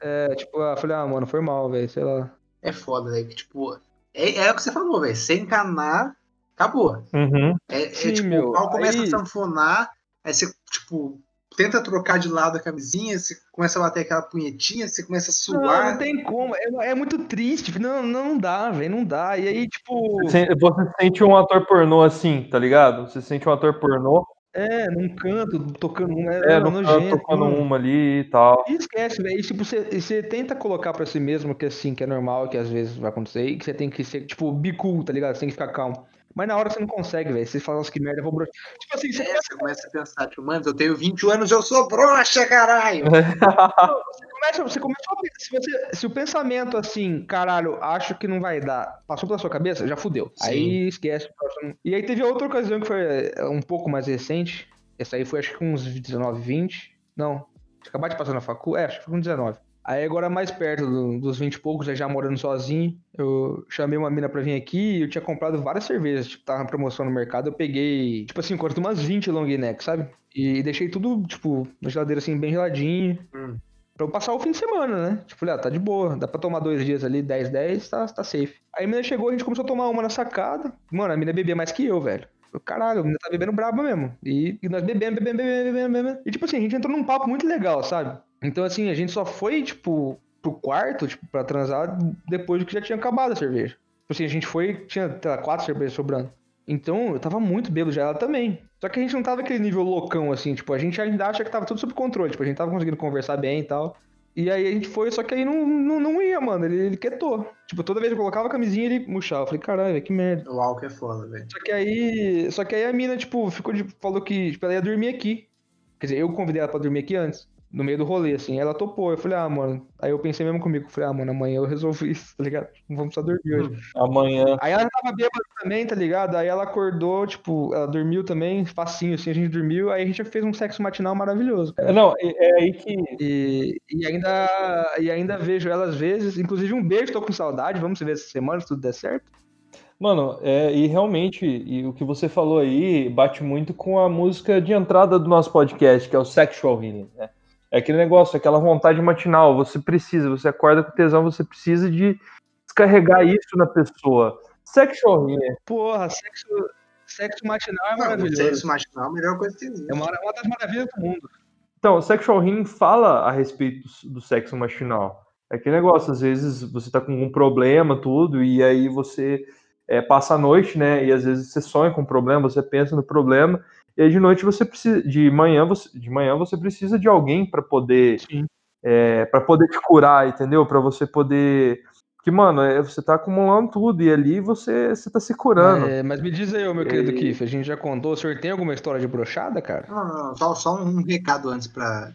É, tipo, ah, falei, ah, mano, foi mal, velho, sei lá. É foda, velho. que, Tipo, é, é o que você falou, velho. Sem encanar, acabou. Uhum. É, é, Sim, tipo, meu, o pau começa aí- a sanfonar, aí você, tipo, tenta trocar de lado a camisinha, você começa a bater aquela punhetinha, você começa a Não, suar. não tem como, é, é muito triste, não, não dá, velho, não dá. E aí, tipo, Você você sente um ator pornô assim, tá ligado? Você sente um ator pornô, é, num canto, tocando um, é, é, no nojento, canto tocando mano. uma ali e tal. E esquece, velho. E, Tipo, você, você tenta colocar pra si mesmo que assim, que é normal, que às vezes vai acontecer, e que você tem que ser, tipo, cool, tá ligado? Você tem que ficar calmo. Mas na hora você não consegue, velho. Você fala, nossa, que merda, eu vou broxar. Tipo assim, você É, você começa a pensar, tipo, mano, eu tenho 21 anos, eu sou broxa, caralho! (laughs) começa, você começou a pensar, se, você, se o pensamento assim, caralho, acho que não vai dar, passou pela sua cabeça, já fudeu. Sim. Aí esquece. o próximo. E aí teve outra ocasião que foi é, um pouco mais recente. Essa aí foi acho que com uns 19, 20. Não. Acabar de passar na facu. É, acho que foi com 19. Aí agora mais perto do- dos 20 e poucos, já, já morando sozinho, eu chamei uma mina pra vir aqui e eu tinha comprado várias cervejas, tipo, tava na promoção no mercado, eu peguei, tipo assim, cortei umas 20 long neck, sabe? E deixei tudo, tipo, na geladeira assim, bem geladinho. Hum. Pra eu passar o fim de semana, né? Tipo, falei, ah, tá de boa, dá pra tomar dois dias ali, 10, 10, tá, tá safe. Aí a mina chegou, a gente começou a tomar uma na sacada. Mano, a mina bebia mais que eu, velho. Caralho, a mina tá bebendo braba mesmo. E, e nós bebemos, bebemos, bebemos, bebemos, bebemos. E tipo assim, a gente entrou num papo muito legal, sabe? Então assim, a gente só foi, tipo, pro quarto, tipo, pra transar depois que já tinha acabado a cerveja. Tipo assim, a gente foi, tinha, sei lá, quatro cervejas sobrando. Então, eu tava muito bêbado já, ela também. Só que a gente não tava aquele nível loucão, assim, tipo, a gente ainda acha que tava tudo sob controle, tipo, a gente tava conseguindo conversar bem e tal. E aí a gente foi, só que aí não, não, não ia, mano, ele, ele quietou. Tipo, toda vez que eu colocava a camisinha, ele murchava. Eu falei, caralho, que merda. O álcool é foda, velho. Só que aí. Só que aí a mina, tipo, ficou de. Falou que tipo, ela ia dormir aqui. Quer dizer, eu convidei ela pra dormir aqui antes. No meio do rolê, assim. Ela topou. Eu falei, ah, mano. Aí eu pensei mesmo comigo. Eu falei, ah, mano, amanhã eu resolvo (laughs) isso, tá ligado? Não vamos só dormir hoje. Amanhã. Aí ela tava bêbada também, tá ligado? Aí ela acordou, tipo, ela dormiu também, facinho, assim, a gente dormiu. Aí a gente fez um sexo matinal maravilhoso. cara. Não, é, é aí que. E, e, ainda, e ainda vejo ela às vezes. Inclusive, um beijo, tô com saudade. Vamos ver essa semana, se tudo der certo. Mano, é, e realmente, e o que você falou aí bate muito com a música de entrada do nosso podcast, que é o Sexual Healing, né? É aquele negócio, aquela vontade matinal, você precisa, você acorda com tesão, você precisa de descarregar isso na pessoa. Sexual Healing. Porra, sexo, sexo matinal é Não, maravilhoso. sexo matinal é a melhor coisa que existe. É uma, uma das maravilhas do mundo. Então, o Sexual Healing fala a respeito do, sexo matinal. É aquele negócio, às vezes você tá com um problema, tudo, e aí você é, passa a noite, né? E às vezes você sonha com um problema, você pensa no problema, e aí de noite você precisa, de manhã você, de manhã você precisa de alguém para poder, é, para poder te curar, entendeu? Para você poder, que mano, é, você tá acumulando tudo e ali você, você tá se curando. É, mas me diz aí, meu querido E- Kiff, a gente já contou. O senhor tem alguma história de brochada, cara? Não, não, não, só, só um recado antes para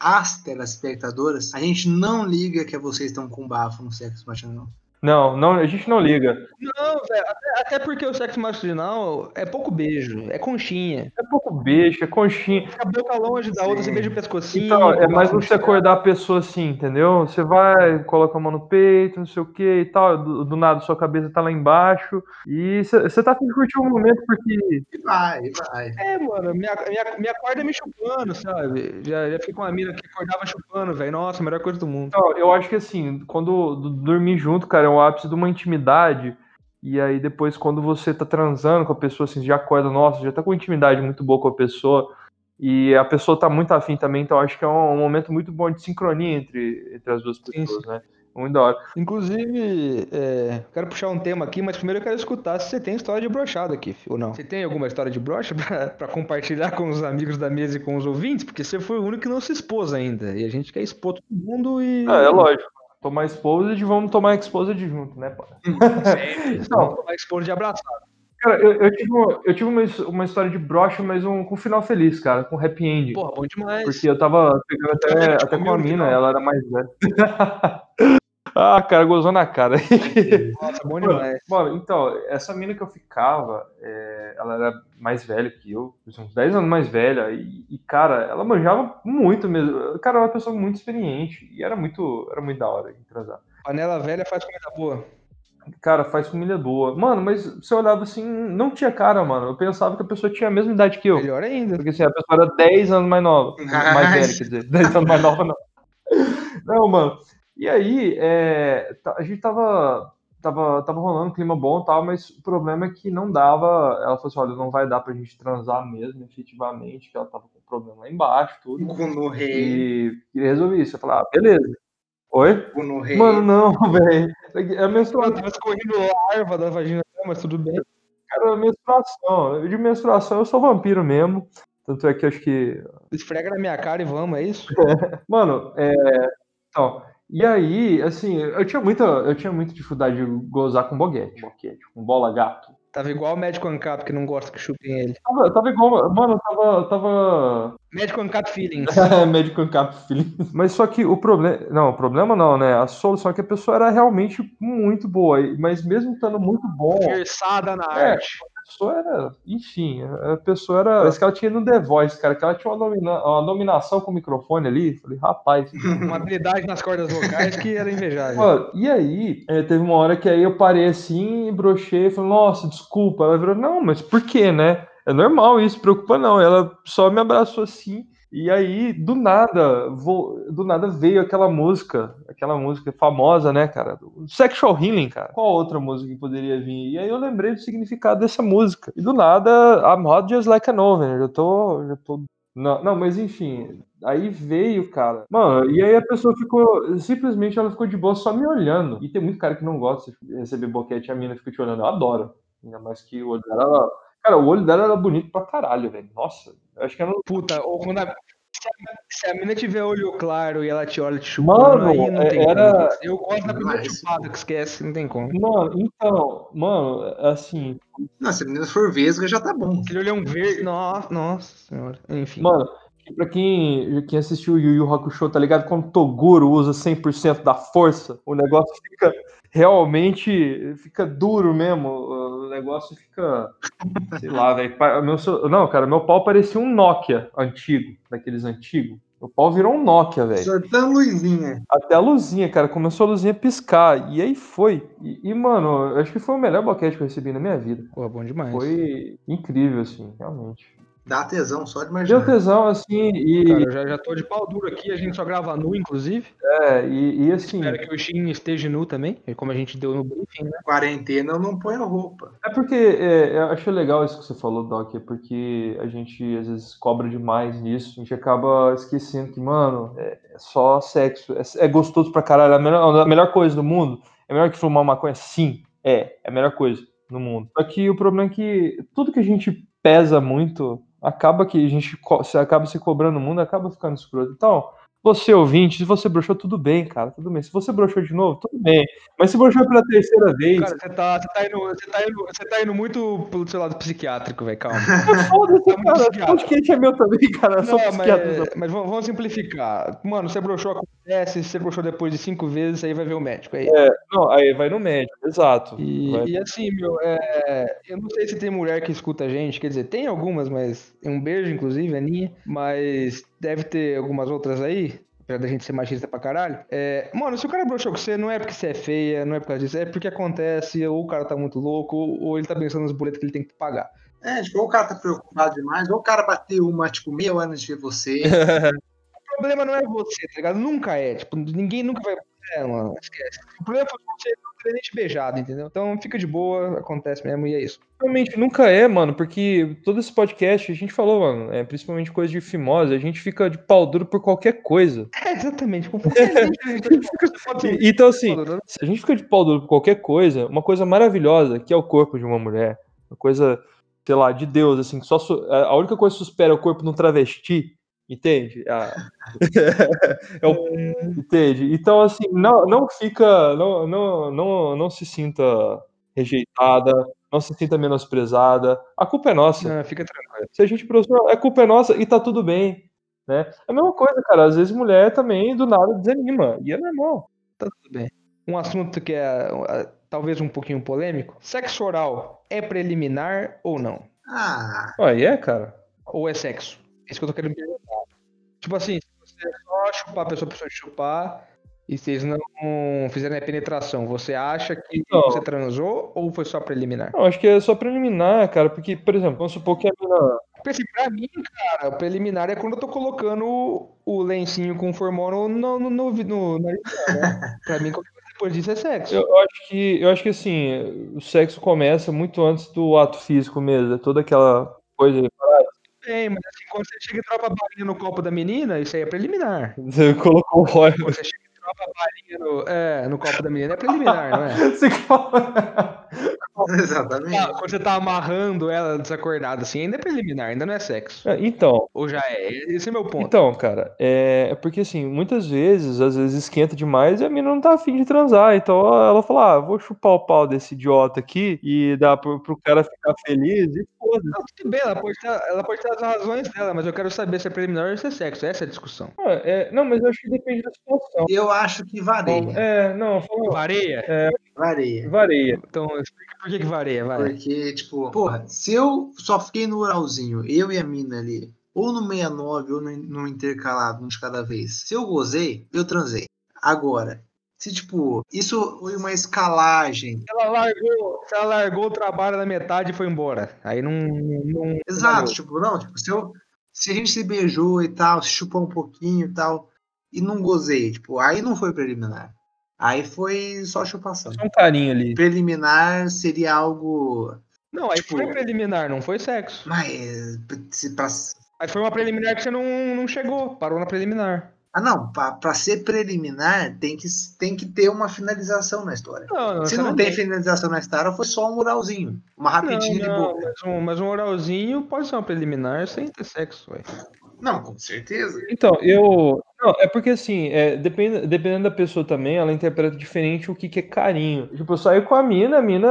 as telespectadoras. A gente não liga que vocês estão com bafo no sexo matinal. Não, não, a gente não liga. Não, velho, até, até porque o sexo matinal é pouco beijo, é conchinha. É pouco beijo, é conchinha. Fica a boca longe da outra, você beija o pescocinho. Então, é mais você acordar a pessoa assim, entendeu? Você vai, coloca a mão no peito, não sei o que e tal, do, do nada sua cabeça tá lá embaixo, e você você tá afim de curtir o momento porque. E vai, e vai. É, mano, me, ac- me, ac- me acorda me chupando, sabe? Já, já fiquei com uma mina que acordava chupando, velho. Nossa, a melhor coisa do mundo. Então, eu acho que assim, quando do- dormir junto, cara, é o ápice de uma intimidade, e aí depois, quando você tá transando com a pessoa, assim, já acorda, nossa, já tá com intimidade muito boa com a pessoa, e a pessoa tá muito afim também, então acho que é um, um momento muito bom de sincronia entre, entre as duas Sim, pessoas, né? Muito da hora. Inclusive, é, quero puxar um tema aqui, mas primeiro eu quero escutar se você tem história de brochada aqui, ou não. Você tem alguma história de brocha pra, pra compartilhar com os amigos da mesa e com os ouvintes? Porque você foi o único que não se expôs ainda. E a gente quer expor todo mundo e. É, é lógico. Tomar exposed, vamos tomar exposed junto, né, pai? Sempre. (laughs) Não. Não vai expor de abraçado. Cara, eu, eu tive, uma, eu tive uma, uma história de brocha, mas um, com final feliz, cara, com happy ending. Porra, bom demais. Porque eu tava pegando até, até com a mina, ela era mais velha. (laughs) ah, cara, gozou na cara. (laughs) Nossa, bom demais. Mano, então, essa mina que eu ficava, é, ela era mais velha que eu, uns 10 anos mais velha, e, e, cara, ela manjava muito mesmo. Cara, ela era uma pessoa muito experiente, e era muito, era muito da hora de transar. Panela velha faz comida boa. Cara, faz família boa. Mano, mas você olhava assim, não tinha cara, mano. Eu pensava que a pessoa tinha a mesma idade que eu. Melhor ainda. Porque assim, a pessoa era 10 anos mais nova. Mais velha, quer dizer. 10 anos mais nova, não. (laughs) Não, mano. E aí, é, tá- a gente tava, tava, tava rolando um clima bom e tal, mas o problema é que não dava. Ela falou assim: olha, não vai dar pra gente transar mesmo, efetivamente, que ela tava com problema lá embaixo, tudo. No rei. E, e resolvi isso. Eu falei: ah, beleza. Oi? No rei. Mano, não, (laughs) velho. É a Ela menstruação. tava escorrendo larva da vagina, mas tudo bem. Cara, menstruação. De menstruação eu sou vampiro mesmo. Tanto é que eu acho que. Esfrega na minha cara e vamos, é isso? (laughs) Mano, é. Então. E aí, assim, eu tinha muita, eu tinha muita dificuldade de gozar com boguete, boquete, com bola gato. Tava igual o médico Ancap que não gosta que chupem ele. Tava, tava igual, mano, eu tava, tava Médico Ancap Feelings. (laughs) médico cap feeling. Mas só que o problema, não, o problema não, né? A solução é que a pessoa era realmente muito boa, mas mesmo estando muito bom, Versada na É. arte. Pessoa era. Enfim, a pessoa era. Parece que ela tinha no The Voice, cara, que ela tinha uma, domina, uma dominação com o microfone ali. Falei, rapaz. (laughs) Uma habilidade nas cordas vocais que era invejável. Mano, e aí, é, teve uma hora que aí eu parei assim, brochei e falei, nossa, desculpa. Ela virou, não, mas por quê, né? É normal isso, preocupa não. Ela só me abraçou assim. E aí, do nada, vou, do nada veio aquela música, aquela música famosa, né, cara? Sexual Healing, cara. Qual outra música que poderia vir? E aí eu lembrei do significado dessa música. E do nada, I'm hot just like an oven. Eu tô, já tô não, não, mas enfim, aí veio, cara. Mano, e aí a pessoa ficou, simplesmente ela ficou de boa só me olhando. E tem muito cara que não gosta de receber boquete a mina fica te olhando. Eu adoro. Ainda mais que o olho dela, cara, o olho dela era bonito pra caralho, velho. Nossa, eu acho que ela Puta, ou quando a, se a mina tiver olho claro e ela te olha te chupando, Mano, aí não tem era- como. Eu gosto da primeira Mas- chupada que esquece, não tem como. Mano, então, mano, assim, Não, se a menina for vesga, já tá bom. Aquele olhão verde, nossa, nossa senhora. Enfim. mano, pra quem, quem assistiu o Yu Yu Hakusho, tá ligado? Quando o Toguro usa 100% da força, o negócio fica realmente, fica duro mesmo, o negócio fica, sei lá, velho. Não, cara, meu pau parecia um Nokia antigo, daqueles antigos. Meu pau virou um Nokia, velho. Sortando luzinha. Até a luzinha, cara, começou a luzinha piscar. E aí foi. E, e, mano, eu acho que foi o melhor boquete que eu recebi na minha vida. Porra, bom demais. Foi incrível, assim, realmente. Dá tesão só de Deu imaginar. tesão, assim, e, Cara, eu já, já tô de pau duro aqui, a gente só grava nu, inclusive. é, e, e, assim, Espero que o Shin esteja nu também, como a gente deu no briefing, né? Quarentena eu não ponho roupa. é porque é, eu acho legal isso que você falou, Doc, é porque a gente às vezes cobra demais nisso, a gente acaba esquecendo que, mano, é, é só sexo, é, é gostoso pra caralho, a melhor, a melhor coisa do mundo, é melhor que fumar maconha? Sim, é, é a melhor coisa no mundo. Só que o problema é que tudo que a gente pesa muito, acaba que a gente acaba se cobrando o mundo, acaba ficando escroto. Então, você ouvinte, se você broxou, tudo bem, cara, tudo bem. Se você broxou de novo, tudo bem. Mas se broxou pela terceira vez, Cara, você tá, você, tá indo, você, tá indo, você tá indo muito pelo seu lado psiquiátrico, velho, calma. (laughs) foda-se, Tá cara. O podcast é meu também, cara. Eu Não, mas, mas vamos vamos simplificar. Mano, você broxou, acontece, se você broxou depois de cinco vezes, aí vai ver o médico. Aí. Não, aí vai no médico, exato. E, Vai- e assim, meu, é, eu não sei se tem mulher que escuta a gente, quer dizer, tem algumas, mas um beijo, inclusive, Aninha, mas deve ter algumas outras aí, apesar da gente ser machista pra caralho. É, mano, se o cara broxou com você, não é porque você é feia, não é por causa disso, é porque acontece, ou o cara tá muito louco, ou, ele tá pensando nos boletos que ele tem que pagar. É, tipo, ou o cara tá preocupado demais, ou o cara bateu uma, tipo, hora antes de ver você. (laughs) O problema não é você, tá ligado? Nunca é, tipo, ninguém nunca vai... É, mano, esquece. O problema foi você não ter nem te beijado, entendeu? Então fica de boa, acontece mesmo, e é isso. Realmente nunca é, mano, porque todo esse podcast a gente falou, mano, é principalmente coisa de fimose, a gente fica de pau duro por qualquer coisa. É, exatamente. (laughs) Então, assim, né? se a gente fica de pau duro por qualquer coisa, uma coisa maravilhosa, que é o corpo de uma mulher, uma coisa, sei lá, de Deus, assim, só a única coisa que supera é o corpo de um travesti, entende? A- (laughs) É o- Entende? Então, assim, não, não fica, não, não, não, não se sinta rejeitada, não se sinta menosprezada. A culpa é nossa. Não, fica tranquilo. Se a gente prosperou, a culpa é nossa e tá tudo bem. Né? É a mesma coisa, cara. Às vezes mulher também do nada desanima. E é normal. Tá tudo bem. Um assunto que é ah, talvez um pouquinho polêmico. Sexo oral é preliminar ou não? Ah, Aí é, cara. Ou é sexo? É isso que eu tô querendo perguntar. Tipo assim, se você só chupar a pessoa, a pessoa chupar, e vocês não fizerem a penetração, você acha que Não. você transou ou foi só preliminar? Não, acho que é só preliminar, cara. Porque, por exemplo, vamos supor que a mina. Assim, pra mim, cara, o preliminar é quando eu tô colocando o, lencinho com formol no, no, no, no né? (laughs) Pra mim, qualquer coisa depois disso é sexo. Eu, eu acho que, eu acho que assim, o sexo começa muito antes do ato físico mesmo. É toda aquela coisa. Bem, mas assim, quando você chega e troca a balinha no copo da menina, isso aí é preliminar. Você colocou o óleo. Quando você chega e troca a balinha no, é, no copo da menina, é preliminar, não é? (laughs) Você fala. (laughs) exatamente. Ah, Quando você tá amarrando ela desacordada assim, ainda é preliminar, ainda não é sexo. É, Então, Ou já é? Esse é meu ponto. Então, cara, é é porque assim, muitas vezes, às vezes esquenta demais e a mina não tá afim de transar. Então ela fala, ah, vou chupar o pau desse idiota aqui e dar pro, pro cara ficar feliz e foda. Não, tudo bem, ela pode, ter, ela pode ter as razões dela, mas eu quero saber se é preliminar ou se é sexo. Essa é a discussão. Ah, é, não, mas eu acho que depende da situação. Eu acho que varia. É, não, Vareia? Varia. vareia. Então, explica por que, que vareia, vai. Porque, tipo, porra, se eu só fiquei no oralzinho, eu e a mina ali, ou no 69 ou no, no intercalado, um de cada vez, se eu gozei, eu transei. Agora, se, tipo, isso foi uma escalagem. Ela largou, se ela largou o trabalho na metade e foi embora. Aí não. não Exato, valeu. tipo, não, tipo, se, eu, se a gente se beijou e tal, se chupou um pouquinho e tal, e não gozei, tipo, aí não foi preliminar. Aí foi só chupação. Só um carinho ali. Preliminar seria algo. Não, aí Tipo- foi preliminar, não foi sexo. Mas. Se pra, Aí foi uma preliminar que você não, não chegou, parou na preliminar. Ah, não, pra, pra ser preliminar tem que, tem que ter uma finalização na história. Não, não, Se não tem finalização na história, foi só um oralzinho. Uma rapidinha de não, boca. mas, um, mas um oralzinho pode ser uma preliminar sem ter sexo, ué. Não, com certeza. Então, eu. Não, é porque assim, é, depende, dependendo da pessoa também, ela interpreta diferente o que, que é carinho. Tipo, eu saí com a mina, a mina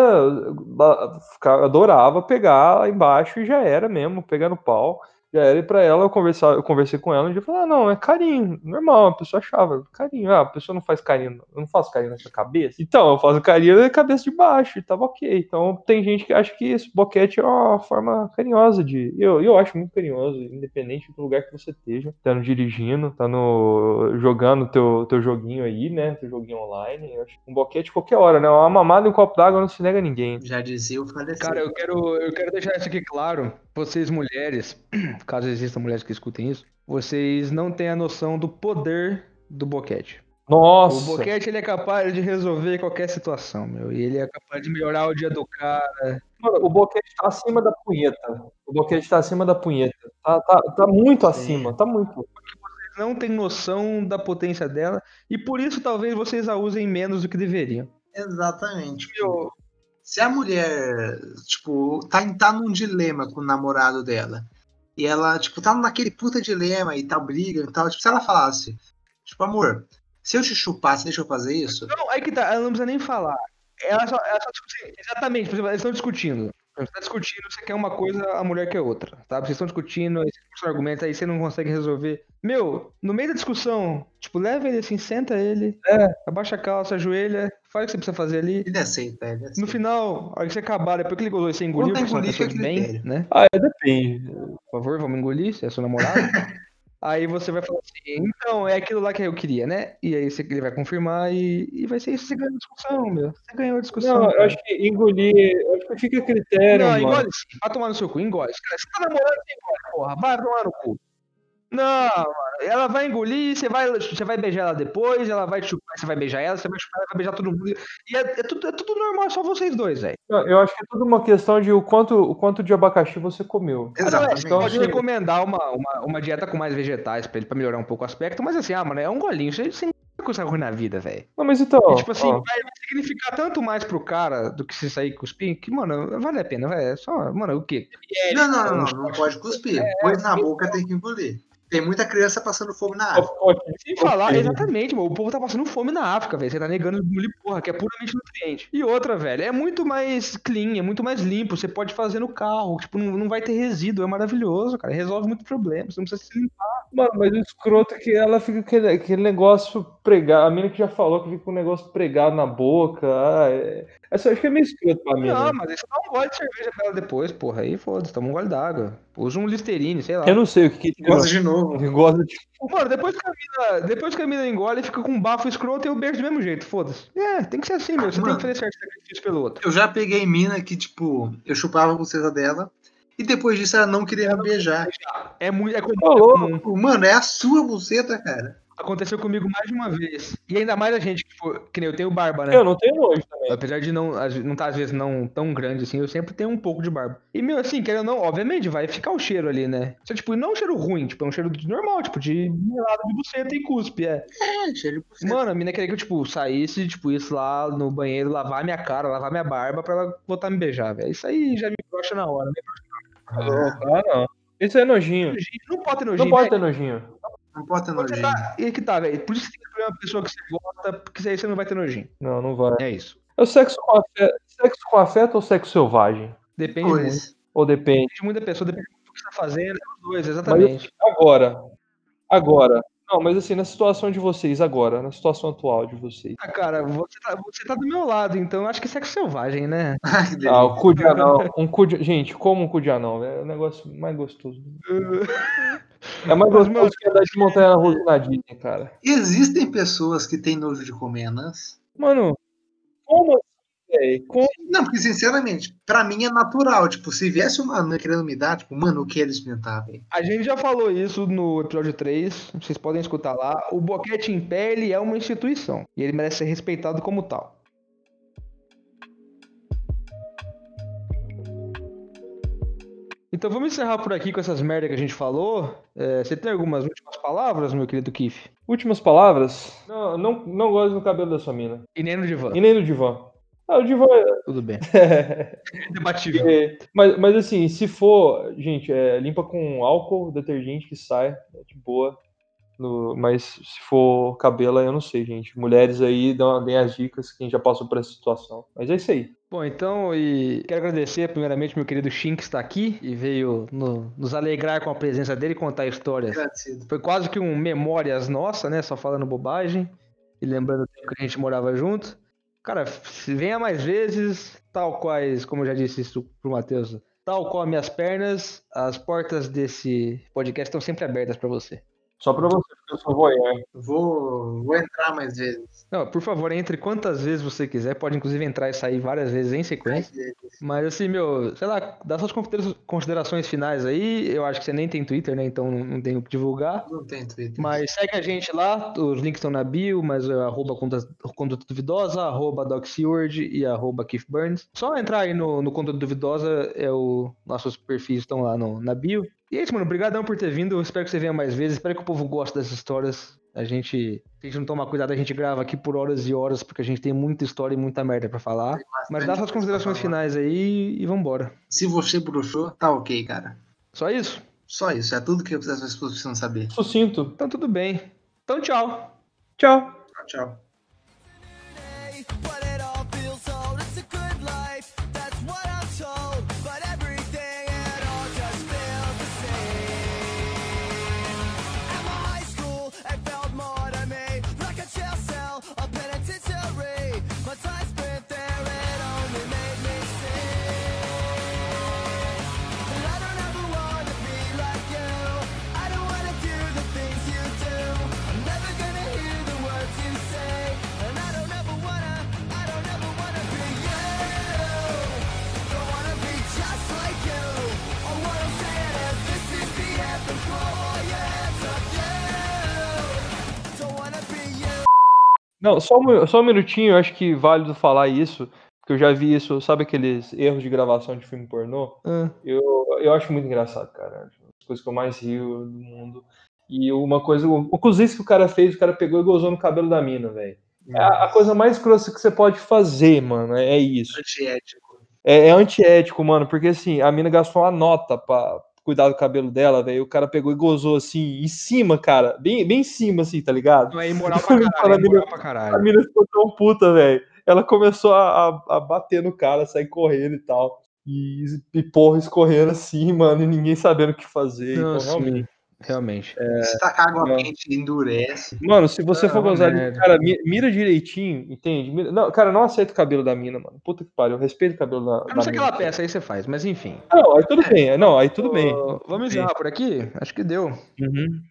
adorava pegar lá embaixo e já era mesmo, pegar no pau. Já era, e pra ela, eu, conversar, eu conversei com ela um dia e falei, ah, não, é carinho, normal, a pessoa achava, carinho, ah, a pessoa não faz carinho, eu não faço carinho nessa cabeça. Então, eu faço carinho na cabeça de baixo, e tava ok. Então, tem gente que acha que esse boquete é uma forma carinhosa de. Eu, eu acho muito carinhoso, independente do lugar que você esteja, estando dirigindo, estando jogando teu, teu joguinho aí, né, teu joguinho online. Eu acho que um boquete qualquer hora, né, uma mamada e um copo d'água não se nega a ninguém. Já dizia o falecido. Cara, eu quero, eu quero deixar isso aqui claro. Vocês mulheres, (clears throat) caso existam mulheres que escutem isso, vocês não têm a noção do poder do boquete. O Nossa! boquete ele é capaz de resolver qualquer situação, meu. E ele é capaz de melhorar o dia do cara. Mano, o boquete tá acima da punheta. O boquete tá acima da punheta. Tá, tá, tá muito acima, tá muito. Vocês não têm noção da potência dela. E por isso talvez vocês a usem menos do que deveriam. Exatamente. Meu, Se a mulher, tipo, tá, tá num dilema com o namorado dela, e ela, tipo, tá naquele puta dilema e tá briga e tal, tipo, se ela falasse, tipo, amor, se eu te chupar, você deixa eu fazer isso? Não, aí que tá, ela não precisa nem falar. Ela só, ela só tipo assim, exatamente, por exemplo, eles estão discutindo. Você tá discutindo, você quer uma coisa, a mulher quer outra, tá? Vocês estão discutindo, aí você aí você não consegue resolver. Meu, no meio da discussão, tipo, leva ele assim, senta ele, É. abaixa a calça, ajoelha, faz o que você precisa fazer ali. Ele aceita, ele aceita. No final, a hora que você acabar, depois que ele gozou e você engoliu, tá porque você é uma pessoa de é bem, né? Ah, é, depende. Por favor, vamos engolir, se é seu namorado. (laughs) Aí você vai falar assim, então, é aquilo lá que eu queria, né? E aí você, ele vai confirmar e, e vai ser isso, você ganhou a discussão, meu. Você ganhou a discussão. Não, eu cara. acho que engolir. Eu acho que fica a critério, Não, mano. engole sim. Vai tomar no seu cu, engole. Cara, Você tá namorando, você engole, porra. Vai tomar no cu. Não, mano. Ela vai engolir, você vai, você vai beijar ela depois, ela vai te chupar, você vai beijar ela, você vai chupar, ela vai beijar todo mundo. E é, é tudo, é tudo normal, é só vocês dois, velho. Eu acho que é tudo uma questão de o quanto, o quanto de abacaxi você comeu. Exatamente. Então, Pode assim- recomendar uma, uma, uma dieta com mais vegetais pra ele, pra melhorar um pouco o aspecto, mas assim, ah, mano, é um golinho. Você, você coisa ruim na vida, velho. Não, mas então. E, tipo assim, ó, vai, vai significar tanto mais pro cara do que se sair cuspir, que, mano, vale a pena, velho. É só, mano, o quê? Não, não, não, não, não pode cuspir. Pôs na boca, tem que engolir. Tem muita criança passando fome na água. Sem falar, exatamente, mano. O povo tá passando fome na África, velho. Você tá negando engolir porra, que é puramente nutriente. E outra, velho, é muito mais clean, é muito mais limpo. Você pode fazer no carro, tipo, não, não vai ter resíduo. É maravilhoso, cara. Resolve muito problema. Você não precisa se limpar. Mano, mas o escroto é que ela fica com aquele, aquele negócio pregado. A mina que já falou que fica com um negócio pregado na boca. Ah, é... Essa eu acho que é meio escroto pra mim. Não, mas aí você dá um gole de cerveja pra ela depois, porra. Aí foda-se, toma um gole d'água. Usa um Listerine, sei lá. Eu não sei o que que Gosta de novo. gosta de. Mano, depois que, a mina, depois que a mina engole, fica com um bafo escroto e eu beijo do mesmo jeito, foda-se. É, tem que ser assim, meu. Você tem Mano. que fazer certo sacrifício pelo outro. Eu já peguei mina que, tipo, eu chupava a buceta dela, e depois disso ela não queria beijar. É muito. É comum, é comum. Mano, é a sua buceta, cara. Aconteceu comigo mais de uma vez. E ainda mais a gente que for. Que nem eu tenho barba, né? Eu não tenho nojo também. Apesar de não, não tá, às vezes, não tão grande assim, eu sempre tenho um pouco de barba. E, meu, assim, querendo ou não, obviamente, vai ficar o cheiro ali, né? Só, tipo, não um cheiro ruim, tipo, é um cheiro de- normal, tipo, de melado de buceta e cuspe, é. É, cheiro de buceta. Mano, a mina queria que eu, tipo, saísse, tipo, isso lá no banheiro, lavar minha cara, lavar minha barba pra ela voltar a me beijar, velho. Isso aí já me brocha na hora, né? Ah, Ah, não. Isso é nojinho. Não pode ter nojinho, Não pode ter nojinho. Não pode ter você nojinho. tá- E aí que tá, velho. Por isso que tem que escolher uma pessoa que você gosta, porque aí você não vai ter nojinho. Não, não vai. É isso. É o sexo com afeto, sexo com afeto ou sexo selvagem? Depende muito. Pois. Ou depende? Depende muito da pessoa, depende do que você tá fazendo, é os dois, exatamente. Agora. Agora. Não, mas assim, na situação de vocês agora, na situação atual de vocês. Ah, cara, você tá, você tá do meu lado, então eu acho que sexo selvagem, né? Ai, que delícia. Ah, o cu de anão. Um cu de... Gente, como um cu de anão, é o negócio mais gostoso. É mais gostoso que andar de montanha russa na Disney, cara. Existem pessoas que têm nojo de comer anãs? Mano, como assim, Como? Não, porque sinceramente, pra mim é natural. Tipo, se viesse uma anã querendo me dar, tipo, mano, eu quero experimentar, velho. A gente já falou isso no episódio 3, vocês podem escutar lá. O Boquete em Pé, ele é uma instituição, e ele merece ser respeitado como tal. Então vamos encerrar por aqui com essas merdas que a gente falou. É, você tem algumas últimas palavras, meu querido Kiff? Últimas palavras? Não, não, não gosto do cabelo da sua mina. E nem no divã. E nem do divã. Ah, o divã Tudo bem. é. Debatível. (laughs) É, mas, mas assim, se for, gente, é, limpa com álcool, detergente que sai, é de boa. No- mas se for cabelo, eu não sei, gente. Mulheres aí, dão, deem as dicas, quem já passou por essa situação. Mas é isso aí. Bom, então, e quero agradecer primeiramente meu querido Shin que está aqui e veio no- nos alegrar com a presença dele e contar histórias. Agradecido. Foi quase que um memórias nossa, né? Só falando bobagem e lembrando o tempo que a gente morava junto. Cara, venha mais vezes, tal quais, como eu já disse isso pro Matheus, tal qual minhas pernas, as portas desse podcast estão sempre abertas para você. Só pra você, porque eu sou voyeur. Vou, vou entrar mais vezes. Não, por favor, entre quantas vezes você quiser, pode inclusive entrar e sair várias vezes em sequência. Mas assim, meu, sei lá, dá suas considera- considerações finais aí. Eu acho que você nem tem Twitter, né? Então não tem o que divulgar. Não tem Twitter. Mas segue a gente lá, os links estão na bio, mas é arroba conduta, conduta duvidosa, arroba Doc Seward e arroba Keith Burns. Só entrar aí no, no Conduta Duvidosa, é o, nossos perfis estão lá no, na bio. E é isso, mano. Obrigadão por ter vindo. Eu espero que você venha mais vezes. Espero que o povo goste dessas histórias. A gente, se a gente não tomar cuidado, a gente grava aqui por horas e horas, porque a gente tem muita história e muita merda pra falar. Mas dá suas considerações finais aí e vambora. Se você bruxou, tá ok, cara. Só isso? Só isso. É tudo que as pessoas precisam saber. Sucinto. Então tudo bem. Então tchau. Tchau. Tchau, tchau. Não, só um, só um minutinho, eu acho que válido falar isso, porque eu já vi isso, sabe aqueles erros de gravação de filme pornô? Ah. Eu, eu acho muito engraçado, cara. As coisas que eu mais rio do mundo. E uma coisa, o o cozice que o cara fez, o cara pegou e gozou no cabelo da mina, velho. É a, a coisa mais grossa que você pode fazer, mano. É, é isso. Antiético. É, é antiético, mano, porque assim, a mina gastou uma nota pra cuidar do cabelo dela, velho. O cara pegou e gozou assim, em cima, cara. Bem, bem em cima, assim, tá ligado? Não é imoral (laughs) pra caralho, é imoral pra A caralho. mina ficou tão puta, velho. Ela começou a, a- a bater no cara, sair correndo e tal. E, e porra, escorrendo assim, mano, e ninguém sabendo o que fazer. Não, então, sim, realmente. realmente. Se tacar água quente, endurece. Mano, se você Ah, for gozar, merda. cara, mi- mira direitinho, entende? Mira- Não, cara, não aceita o cabelo da mina, mano. Puta que pariu, respeita o cabelo da, A da não ser que mina. ela peça, aí você faz, mas enfim. Não, aí tudo bem, é, não, aí tudo bem. Vamos encerrar por aqui? Acho que deu. Uhum.